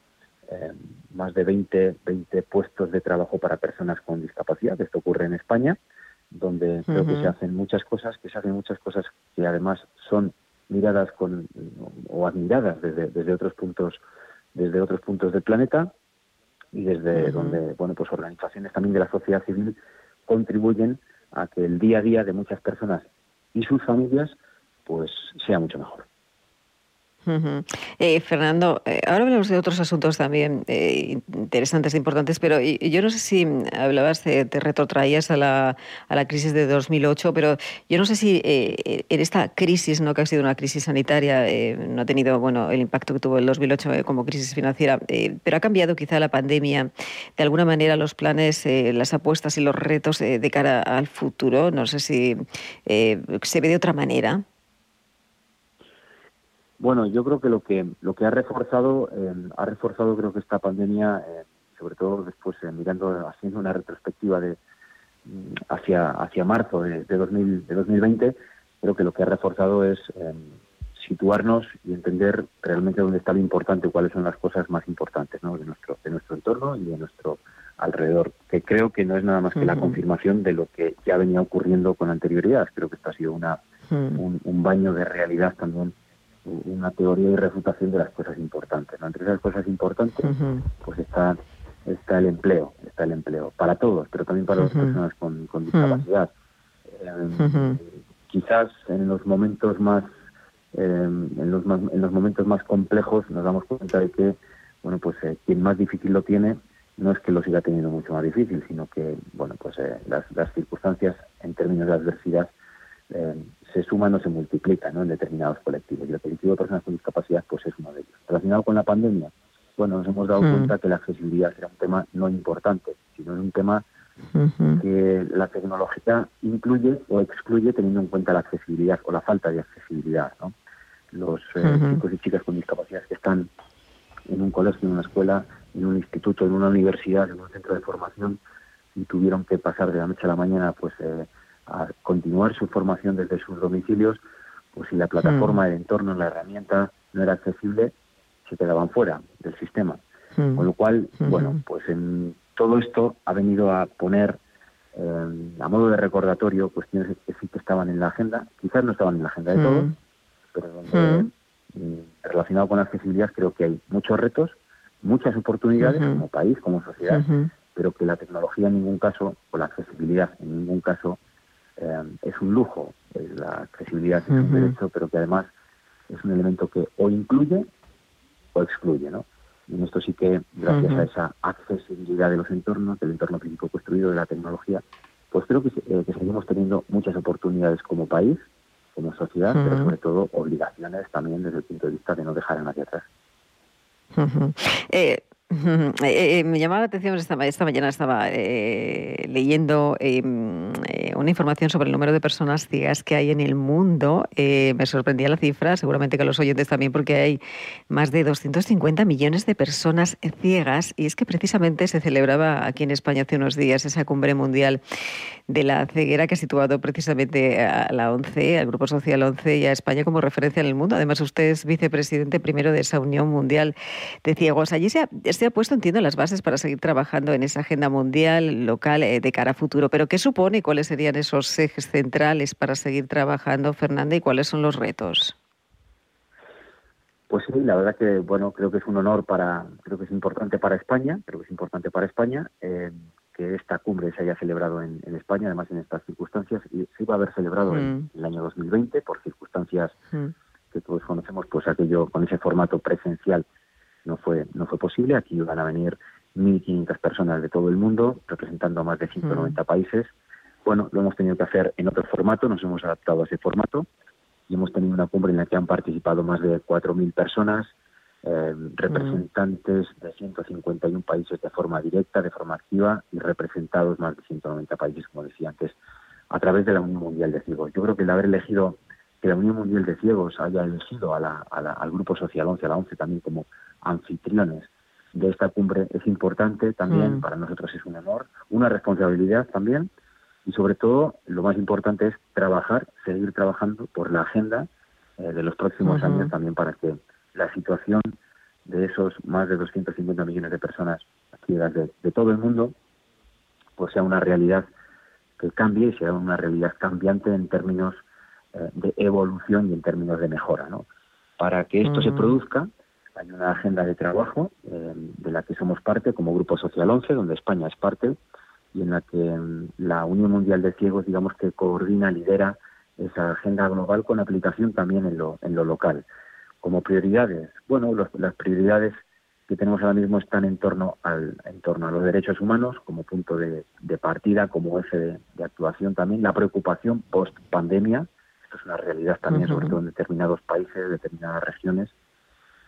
eh, más de 20, 20 puestos de trabajo para personas con discapacidad. Esto ocurre en España, donde creo que se hacen muchas cosas, que se hacen muchas cosas que además son miradas con o admiradas desde, desde otros puntos desde otros puntos del planeta y desde donde bueno pues organizaciones también de la sociedad civil contribuyen a que el día a día de muchas personas y sus familias pues sea mucho mejor. Eh, Fernando, eh, ahora hablamos de otros asuntos también eh, interesantes e importantes, pero yo no sé si hablabas, de, te retrotraías a la, a la crisis de 2008, pero yo no sé si en esta crisis, ¿no? que ha sido una crisis sanitaria, no ha tenido bueno el impacto que tuvo el 2008 como crisis financiera, pero ha cambiado quizá la pandemia de alguna manera los planes, las apuestas y los retos de cara al futuro. No sé si se ve de otra manera. Bueno, yo creo que lo que lo que ha reforzado eh, ha reforzado creo que esta pandemia, eh, sobre todo después eh, mirando haciendo una retrospectiva de mm, hacia hacia marzo de, de, 2000, de 2020, creo que lo que ha reforzado es situarnos y entender realmente dónde está lo importante, cuáles son las cosas más importantes ¿no? de nuestro de nuestro entorno y de nuestro alrededor, que creo que no es nada más que la confirmación de lo que ya venía ocurriendo con anterioridad. Creo que esto ha sido una, un, un baño de realidad también una teoría y refutación de las cosas importantes. Entre esas cosas importantes, pues está está el empleo, está el empleo para todos, pero también para las personas con, discapacidad. Em, quizás en los momentos más em, en, los en los momentos más complejos nos damos cuenta de que bueno pues eh, quien más difícil lo tiene no es que lo siga teniendo mucho más difícil, sino que bueno pues eh, las, las circunstancias en términos de adversidad eh, se suman o se multiplican en determinados colectivos. Y el colectivo de personas con discapacidad pues es uno de ellos. Relacionado con la pandemia, bueno, nos hemos dado hmm. cuenta que la accesibilidad era un tema no importante, sino un tema que la tecnología incluye o excluye teniendo en cuenta la accesibilidad o la falta de accesibilidad. Los eh, chicos y chicas con discapacidad que están en un colegio, en una escuela, en un instituto, en una universidad, en un centro de formación, y tuvieron que pasar de la noche a la mañana pues eh, a continuar su formación desde sus domicilios, pues si la plataforma, mm. el entorno, la herramienta no era accesible, se quedaban fuera del sistema. Mm. Con lo cual, mm-hmm. bueno, pues en todo esto ha venido a poner eh, a modo de recordatorio cuestiones que sí que estaban en la agenda, quizás no estaban en la agenda de todos, mm. pero donde, relacionado con la accesibilidad creo que hay muchos retos, muchas oportunidades mm-hmm. como país, como sociedad, mm-hmm. pero que la tecnología en ningún caso, o la accesibilidad en ningún caso, eh, es un lujo. La accesibilidad es un derecho, pero que además es un elemento que o incluye o excluye, ¿no? Y en esto sí que, gracias a esa accesibilidad de los entornos, del entorno físico construido, de la tecnología, pues creo que, eh, que seguimos teniendo muchas oportunidades como país, como sociedad, pero sobre todo obligaciones también desde el punto de vista de no dejar a nadie atrás. Eh, eh, me llamaba la atención, esta, esta mañana estaba eh, leyendo em, una información sobre el número de personas ciegas que hay en el mundo. me sorprendía la cifra, seguramente que los oyentes también, porque hay más de 250 millones de personas ciegas y es que precisamente se celebraba aquí en España hace unos días esa cumbre mundial de la ceguera que ha situado precisamente a la ONCE, al Grupo Social ONCE y a España como referencia en el mundo. Además, usted es vicepresidente primero de esa Unión Mundial de Ciegos. Allí se ha se ha puesto, entiendo, las bases para seguir trabajando en esa agenda mundial, local, eh, de cara a futuro. Pero ¿qué supone y cuáles serían esos ejes centrales para seguir trabajando, Fernanda, y cuáles son los retos? Pues sí, la verdad que bueno, creo que es un honor para, creo que es importante para España, creo que es importante para España eh, que esta cumbre se haya celebrado en, España, además en estas circunstancias, y se iba a haber celebrado en, mm. el año 2020 por circunstancias mm. que todos conocemos, pues aquello con ese formato presencial no fue, no fue posible. Aquí iban a venir 1.500 personas de todo el mundo, representando a más de 190 mm. países. Bueno, lo hemos tenido que hacer en otro formato, nos hemos adaptado a ese formato y hemos tenido una cumbre en la que han participado más de 4.000 personas, eh, mm. representantes de 151 países de forma directa, de forma activa y representados más de 190 países, como decía antes, a través de la Unión Mundial de Ciegos. Yo creo que el haber elegido que la Unión Mundial de Ciegos haya elegido a la, al Grupo Social 11, a la 11 también como anfitriones de esta cumbre es importante también, mm. para nosotros es un honor, una responsabilidad también y sobre todo lo más importante es trabajar, seguir trabajando por la agenda eh, de los próximos años también para que la situación de esos más de 250 millones de personas ciegas de, de, todo el mundo pues sea una realidad que cambie y sea una realidad cambiante en términos de evolución y en términos de mejora. ¿no? Para que esto se produzca, hay una agenda de trabajo eh, de la que somos parte como Grupo Social 11, donde España es parte, y en la que mm, la Unión Mundial de Ciegos, digamos que coordina, lidera esa agenda global con aplicación también en lo, en lo local. Como prioridades, bueno, las prioridades que tenemos ahora mismo están en torno, al, en torno a los derechos humanos como punto de, partida, como eje de, actuación también, la preocupación post pandemia, esto es una realidad también, sobre todo en determinados países, determinadas regiones,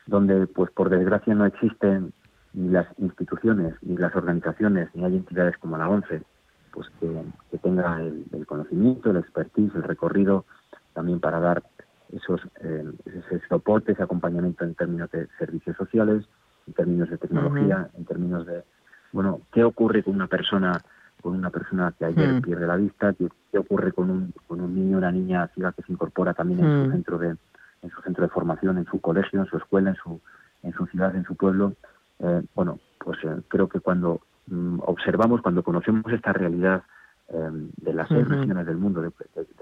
donde pues por desgracia no existen ni las instituciones ni las organizaciones ni hay entidades como la ONCE pues que, que tenga el, conocimiento, el expertise, el recorrido también para dar esos eh, ese soporte, ese acompañamiento en términos de servicios sociales, en términos de tecnología, en términos de bueno qué ocurre con una persona con una persona que ayer mm. pierde la vista, qué, qué ocurre con un, con un niño o una niña ciega que se incorpora también en su mm. centro de, en su centro de formación, en su colegio, en su escuela, en su, en su ciudad, en su pueblo. Eh, bueno, pues eh, creo que cuando mm, observamos, cuando conocemos esta realidad eh, de las seis regiones del mundo, de,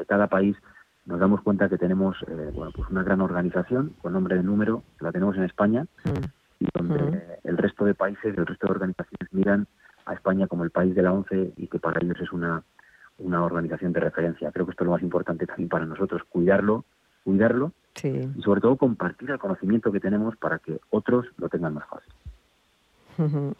cada país, nos damos cuenta que tenemos bueno, pues una gran organización con nombre de número, la tenemos en España, y donde el resto de países, el resto de organizaciones miran a España como el país de la ONCE y que para ellos es una, una organización de referencia. Creo que esto es lo más importante también para nosotros, cuidarlo, cuidarlo y sobre todo compartir el conocimiento que tenemos para que otros lo tengan más fácil.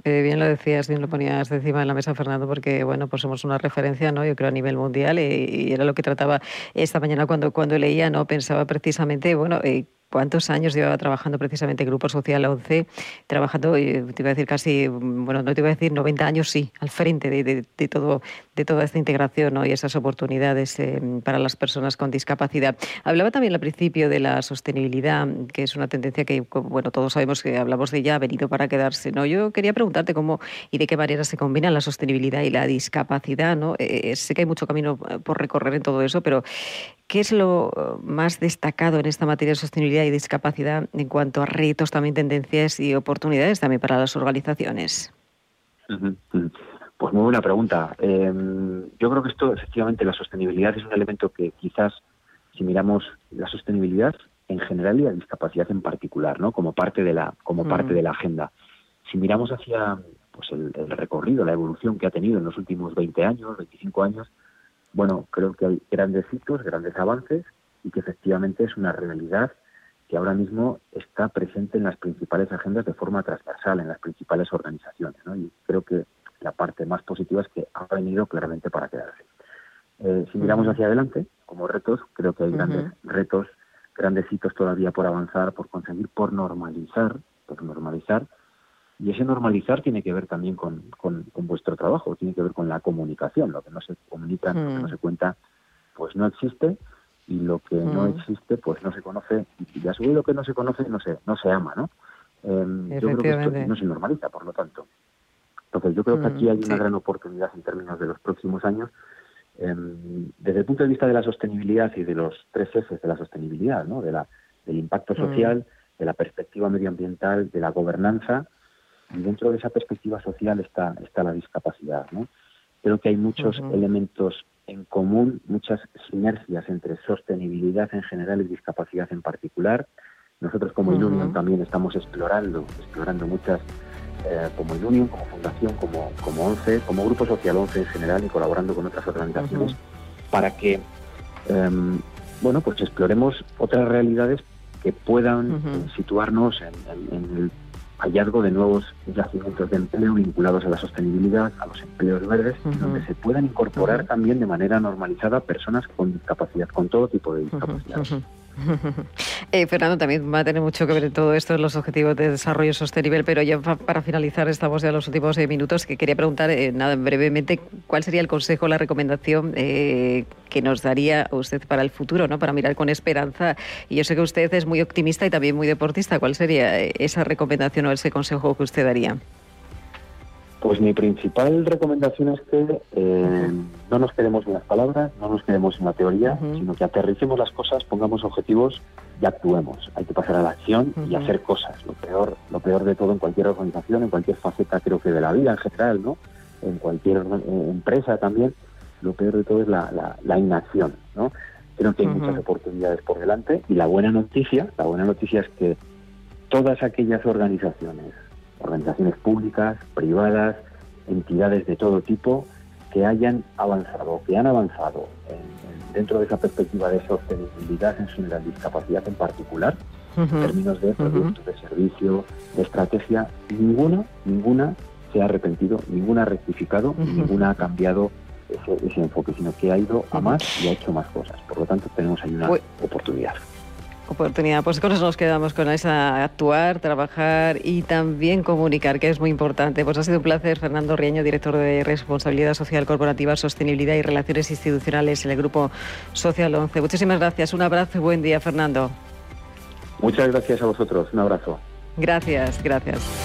Eh, bien lo decías, bien lo ponías encima de la mesa, Fernando, porque bueno, pues somos una referencia, ¿no? Yo creo a nivel mundial y, era lo que trataba esta mañana cuando cuando leía, no pensaba precisamente, bueno, eh, cuántos años llevaba trabajando precisamente Grupo Social 11, trabajando, eh, te iba a decir casi, bueno, no te iba a decir 90 años, sí, al frente de, todo, de toda esta integración y esas oportunidades eh, para las personas con discapacidad. Hablaba también al principio de la sostenibilidad, que es una tendencia que, bueno, todos sabemos que hablamos de ella, ha venido para quedarse, ¿no? Yo quería preguntarte cómo y de qué manera se combinan la sostenibilidad y la discapacidad, ¿no? Eh, sé que hay mucho camino por recorrer en todo eso, pero ¿Qué es lo más destacado en esta materia de sostenibilidad y discapacidad en cuanto a retos, también tendencias y oportunidades también para las organizaciones? Pues muy buena pregunta. Em, yo creo que esto, efectivamente, la sostenibilidad es un elemento que quizás, si miramos la sostenibilidad en general y la discapacidad en particular, ¿no? Como parte de la, como parte de la agenda. Si miramos hacia, pues el, recorrido, la evolución que ha tenido en los últimos 20 años, 25 años, bueno, creo que hay grandes hitos, grandes avances y que efectivamente es una realidad que ahora mismo está presente en las principales agendas de forma transversal, en las principales organizaciones. ¿no? Y creo que la parte más positiva es que ha venido claramente para quedarse. Eh, si miramos hacia adelante, como retos, creo que hay grandes retos, grandes hitos todavía por avanzar, por conseguir, por normalizar, por normalizar. Y ese normalizar tiene que ver también con, con, vuestro trabajo, tiene que ver con la comunicación. Lo que no se comunica, lo que no se cuenta, pues no existe. Y lo que no existe pues no se conoce. Y a su vez lo que no se conoce no se no se ama no em, yo creo que esto no se normaliza por lo tanto. Entonces yo creo que aquí hay una gran oportunidad en términos de los próximos años. Em, desde el punto de vista de la sostenibilidad y de los tres Fs de la sostenibilidad no de la del impacto social de la perspectiva medioambiental de la gobernanza y dentro de esa perspectiva social está está la discapacidad no creo que hay muchos elementos en común muchas sinergias entre sostenibilidad en general y discapacidad en particular. Nosotros como uh también estamos explorando, explorando muchas, eh, como Ilunion, como Fundación, como, como ONCE, como Grupo Social ONCE en general y colaborando con otras organizaciones para que, em, bueno, pues exploremos otras realidades que puedan situarnos en, en el hallazgo de nuevos yacimientos de empleo vinculados a la sostenibilidad, a los empleos verdes, donde se puedan incorporar también de manera normalizada personas con discapacidad, con todo tipo de discapacidad. Eh, Fernando, también va a tener mucho que ver en todo esto, en los objetivos de desarrollo sostenible, pero ya para finalizar, estamos ya en los últimos eh, minutos, que quería preguntar, eh, nada, brevemente, ¿cuál sería el consejo, la recomendación que nos daría usted para el futuro, ¿no? para mirar con esperanza? Y yo sé que usted es muy optimista y también muy deportista. ¿Cuál sería esa recomendación o ese consejo que usted daría? Pues mi principal recomendación es que eh, no nos quedemos en las palabras, no nos quedemos en la teoría, sino que aterricemos las cosas, pongamos objetivos y actuemos. Hay que pasar a la acción y hacer cosas. Lo peor, lo peor de todo en cualquier organización, en cualquier faceta, creo que de la vida en general, ¿no? En cualquier eh, empresa también, lo peor de todo es la, la, inacción, ¿no? Creo que hay muchas oportunidades por delante y la buena noticia, la buena noticia es que todas aquellas organizaciones organizaciones públicas, privadas, entidades de todo tipo que hayan avanzado, que han avanzado dentro de esa perspectiva de sostenibilidad en la discapacidad en particular, en términos de productos, de servicio, de estrategia, ninguna, ninguna se ha arrepentido, ninguna ha rectificado, ninguna ha cambiado ese, enfoque, sino que ha ido a más y ha hecho más cosas. Por lo tanto, tenemos ahí una oportunidad oportunidad. Pues con eso nos quedamos con esa actuar, trabajar y también comunicar, que es muy importante. Pues ha sido un placer, Fernando Rieño, director de Responsabilidad Social Corporativa, Sostenibilidad y Relaciones Institucionales en el Grupo Social 11. Muchísimas gracias. Un abrazo y buen día, Fernando. Muchas gracias a vosotros. Un abrazo. Gracias, gracias.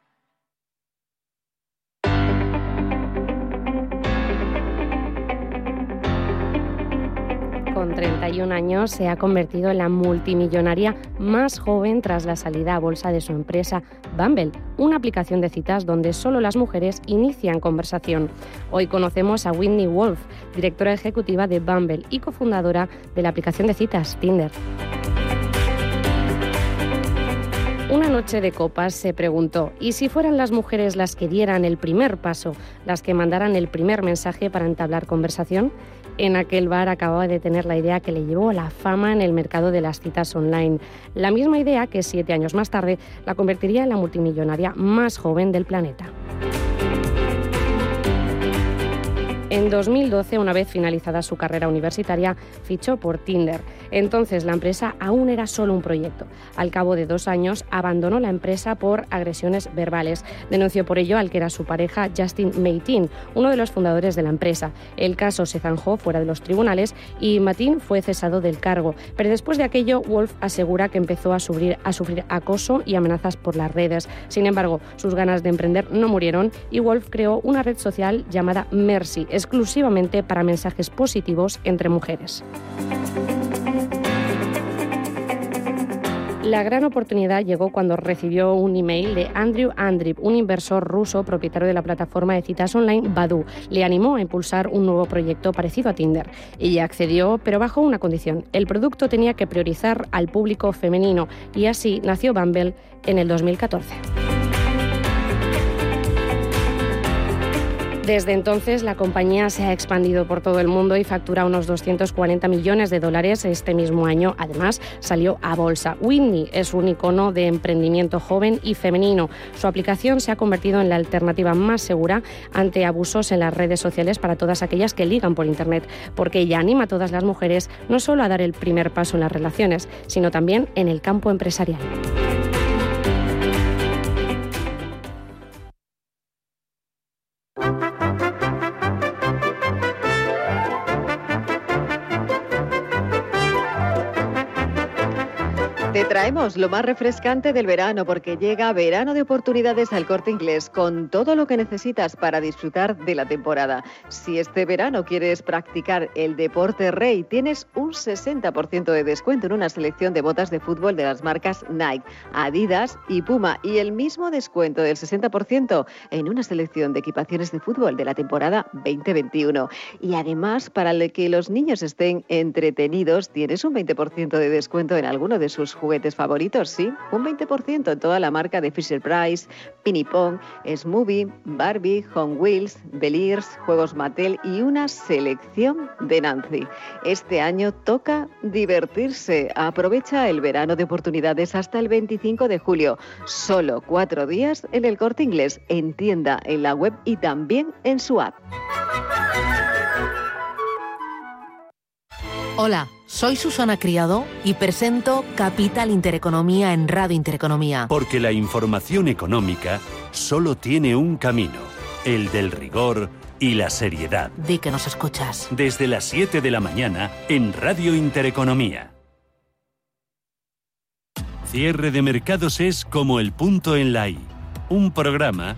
Con 31 años, se ha convertido en la multimillonaria más joven tras la salida a bolsa de su empresa Bumble, una aplicación de citas donde solo las mujeres inician conversación. Hoy conocemos a Whitney Wolf, directora ejecutiva de Bumble y cofundadora de la aplicación de citas Tinder. Una noche de copas se preguntó, ¿y si fueran las mujeres las que dieran el primer paso, las que mandaran el primer mensaje para entablar conversación? En aquel bar acababa de tener la idea que le llevó la fama en el mercado de las citas online. La misma idea que siete años más tarde la convertiría en la multimillonaria más joven del planeta. En 2012, una vez finalizada su carrera universitaria, fichó por Tinder. Entonces la empresa aún era solo un proyecto. Al cabo de dos años abandonó la empresa por agresiones verbales. Denunció por ello al que era su pareja Justin Meitin, uno de los fundadores de la empresa. El caso se zanjó fuera de los tribunales y Matin fue cesado del cargo. Pero después de aquello, Wolf asegura que empezó a sufrir, a sufrir acoso y amenazas por las redes. Sin embargo, sus ganas de emprender no murieron y Wolf creó una red social llamada Mercy, exclusivamente para mensajes positivos entre mujeres. La gran oportunidad llegó cuando recibió un email de Andrew Andrip, un inversor ruso propietario de la plataforma de citas online Badu. Le animó a impulsar un nuevo proyecto parecido a Tinder. Ella accedió, pero bajo una condición. El producto tenía que priorizar al público femenino y así nació Bumble en el 2014. Desde entonces, la compañía se ha expandido por todo el mundo y factura unos 240 millones de dólares este mismo año. Además, salió a bolsa. Whitney es un icono de emprendimiento joven y femenino. Su aplicación se ha convertido en la alternativa más segura ante abusos en las redes sociales para todas aquellas que ligan por Internet, porque ella anima a todas las mujeres no solo a dar el primer paso en las relaciones, sino también en el campo empresarial. Traemos lo más refrescante del verano porque llega verano de oportunidades al corte inglés con todo lo que necesitas para disfrutar de la temporada. Si este verano quieres practicar el deporte rey, tienes un 60% de descuento en una selección de botas de fútbol de las marcas Nike, Adidas y Puma y el mismo descuento del 60% en una selección de equipaciones de fútbol de la temporada 2021. Y además, para que los niños estén entretenidos, tienes un 20% de descuento en alguno de sus juguetes favoritos, sí, un 20% en toda la marca de Fisher Price, Pinny Pong, Smoothie, Barbie, Home Wheels, Beliers, Juegos Mattel y una selección de Nancy. Este año toca divertirse. Aprovecha el verano de oportunidades hasta el 25 de julio. Solo cuatro días en el corte inglés, en tienda, en la web y también en su app. Hola, soy Susana Criado y presento Capital Intereconomía en Radio Intereconomía. Porque la información económica solo tiene un camino, el del rigor y la seriedad. Di que nos escuchas. Desde las 7 de la mañana en Radio Intereconomía. Cierre de mercados es como el punto en la I, un programa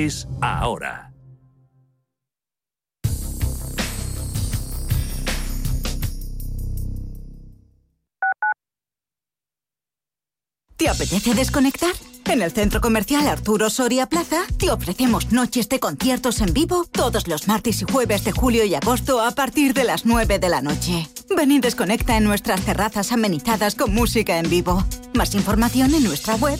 ahora. ¿Te apetece desconectar? En el Centro Comercial Arturo Soria Plaza te ofrecemos noches de conciertos en vivo todos los martes y jueves de julio y agosto a partir de las 9 de la noche. Ven y desconecta en nuestras terrazas amenizadas con música en vivo. Más información en nuestra web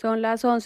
Son las 11.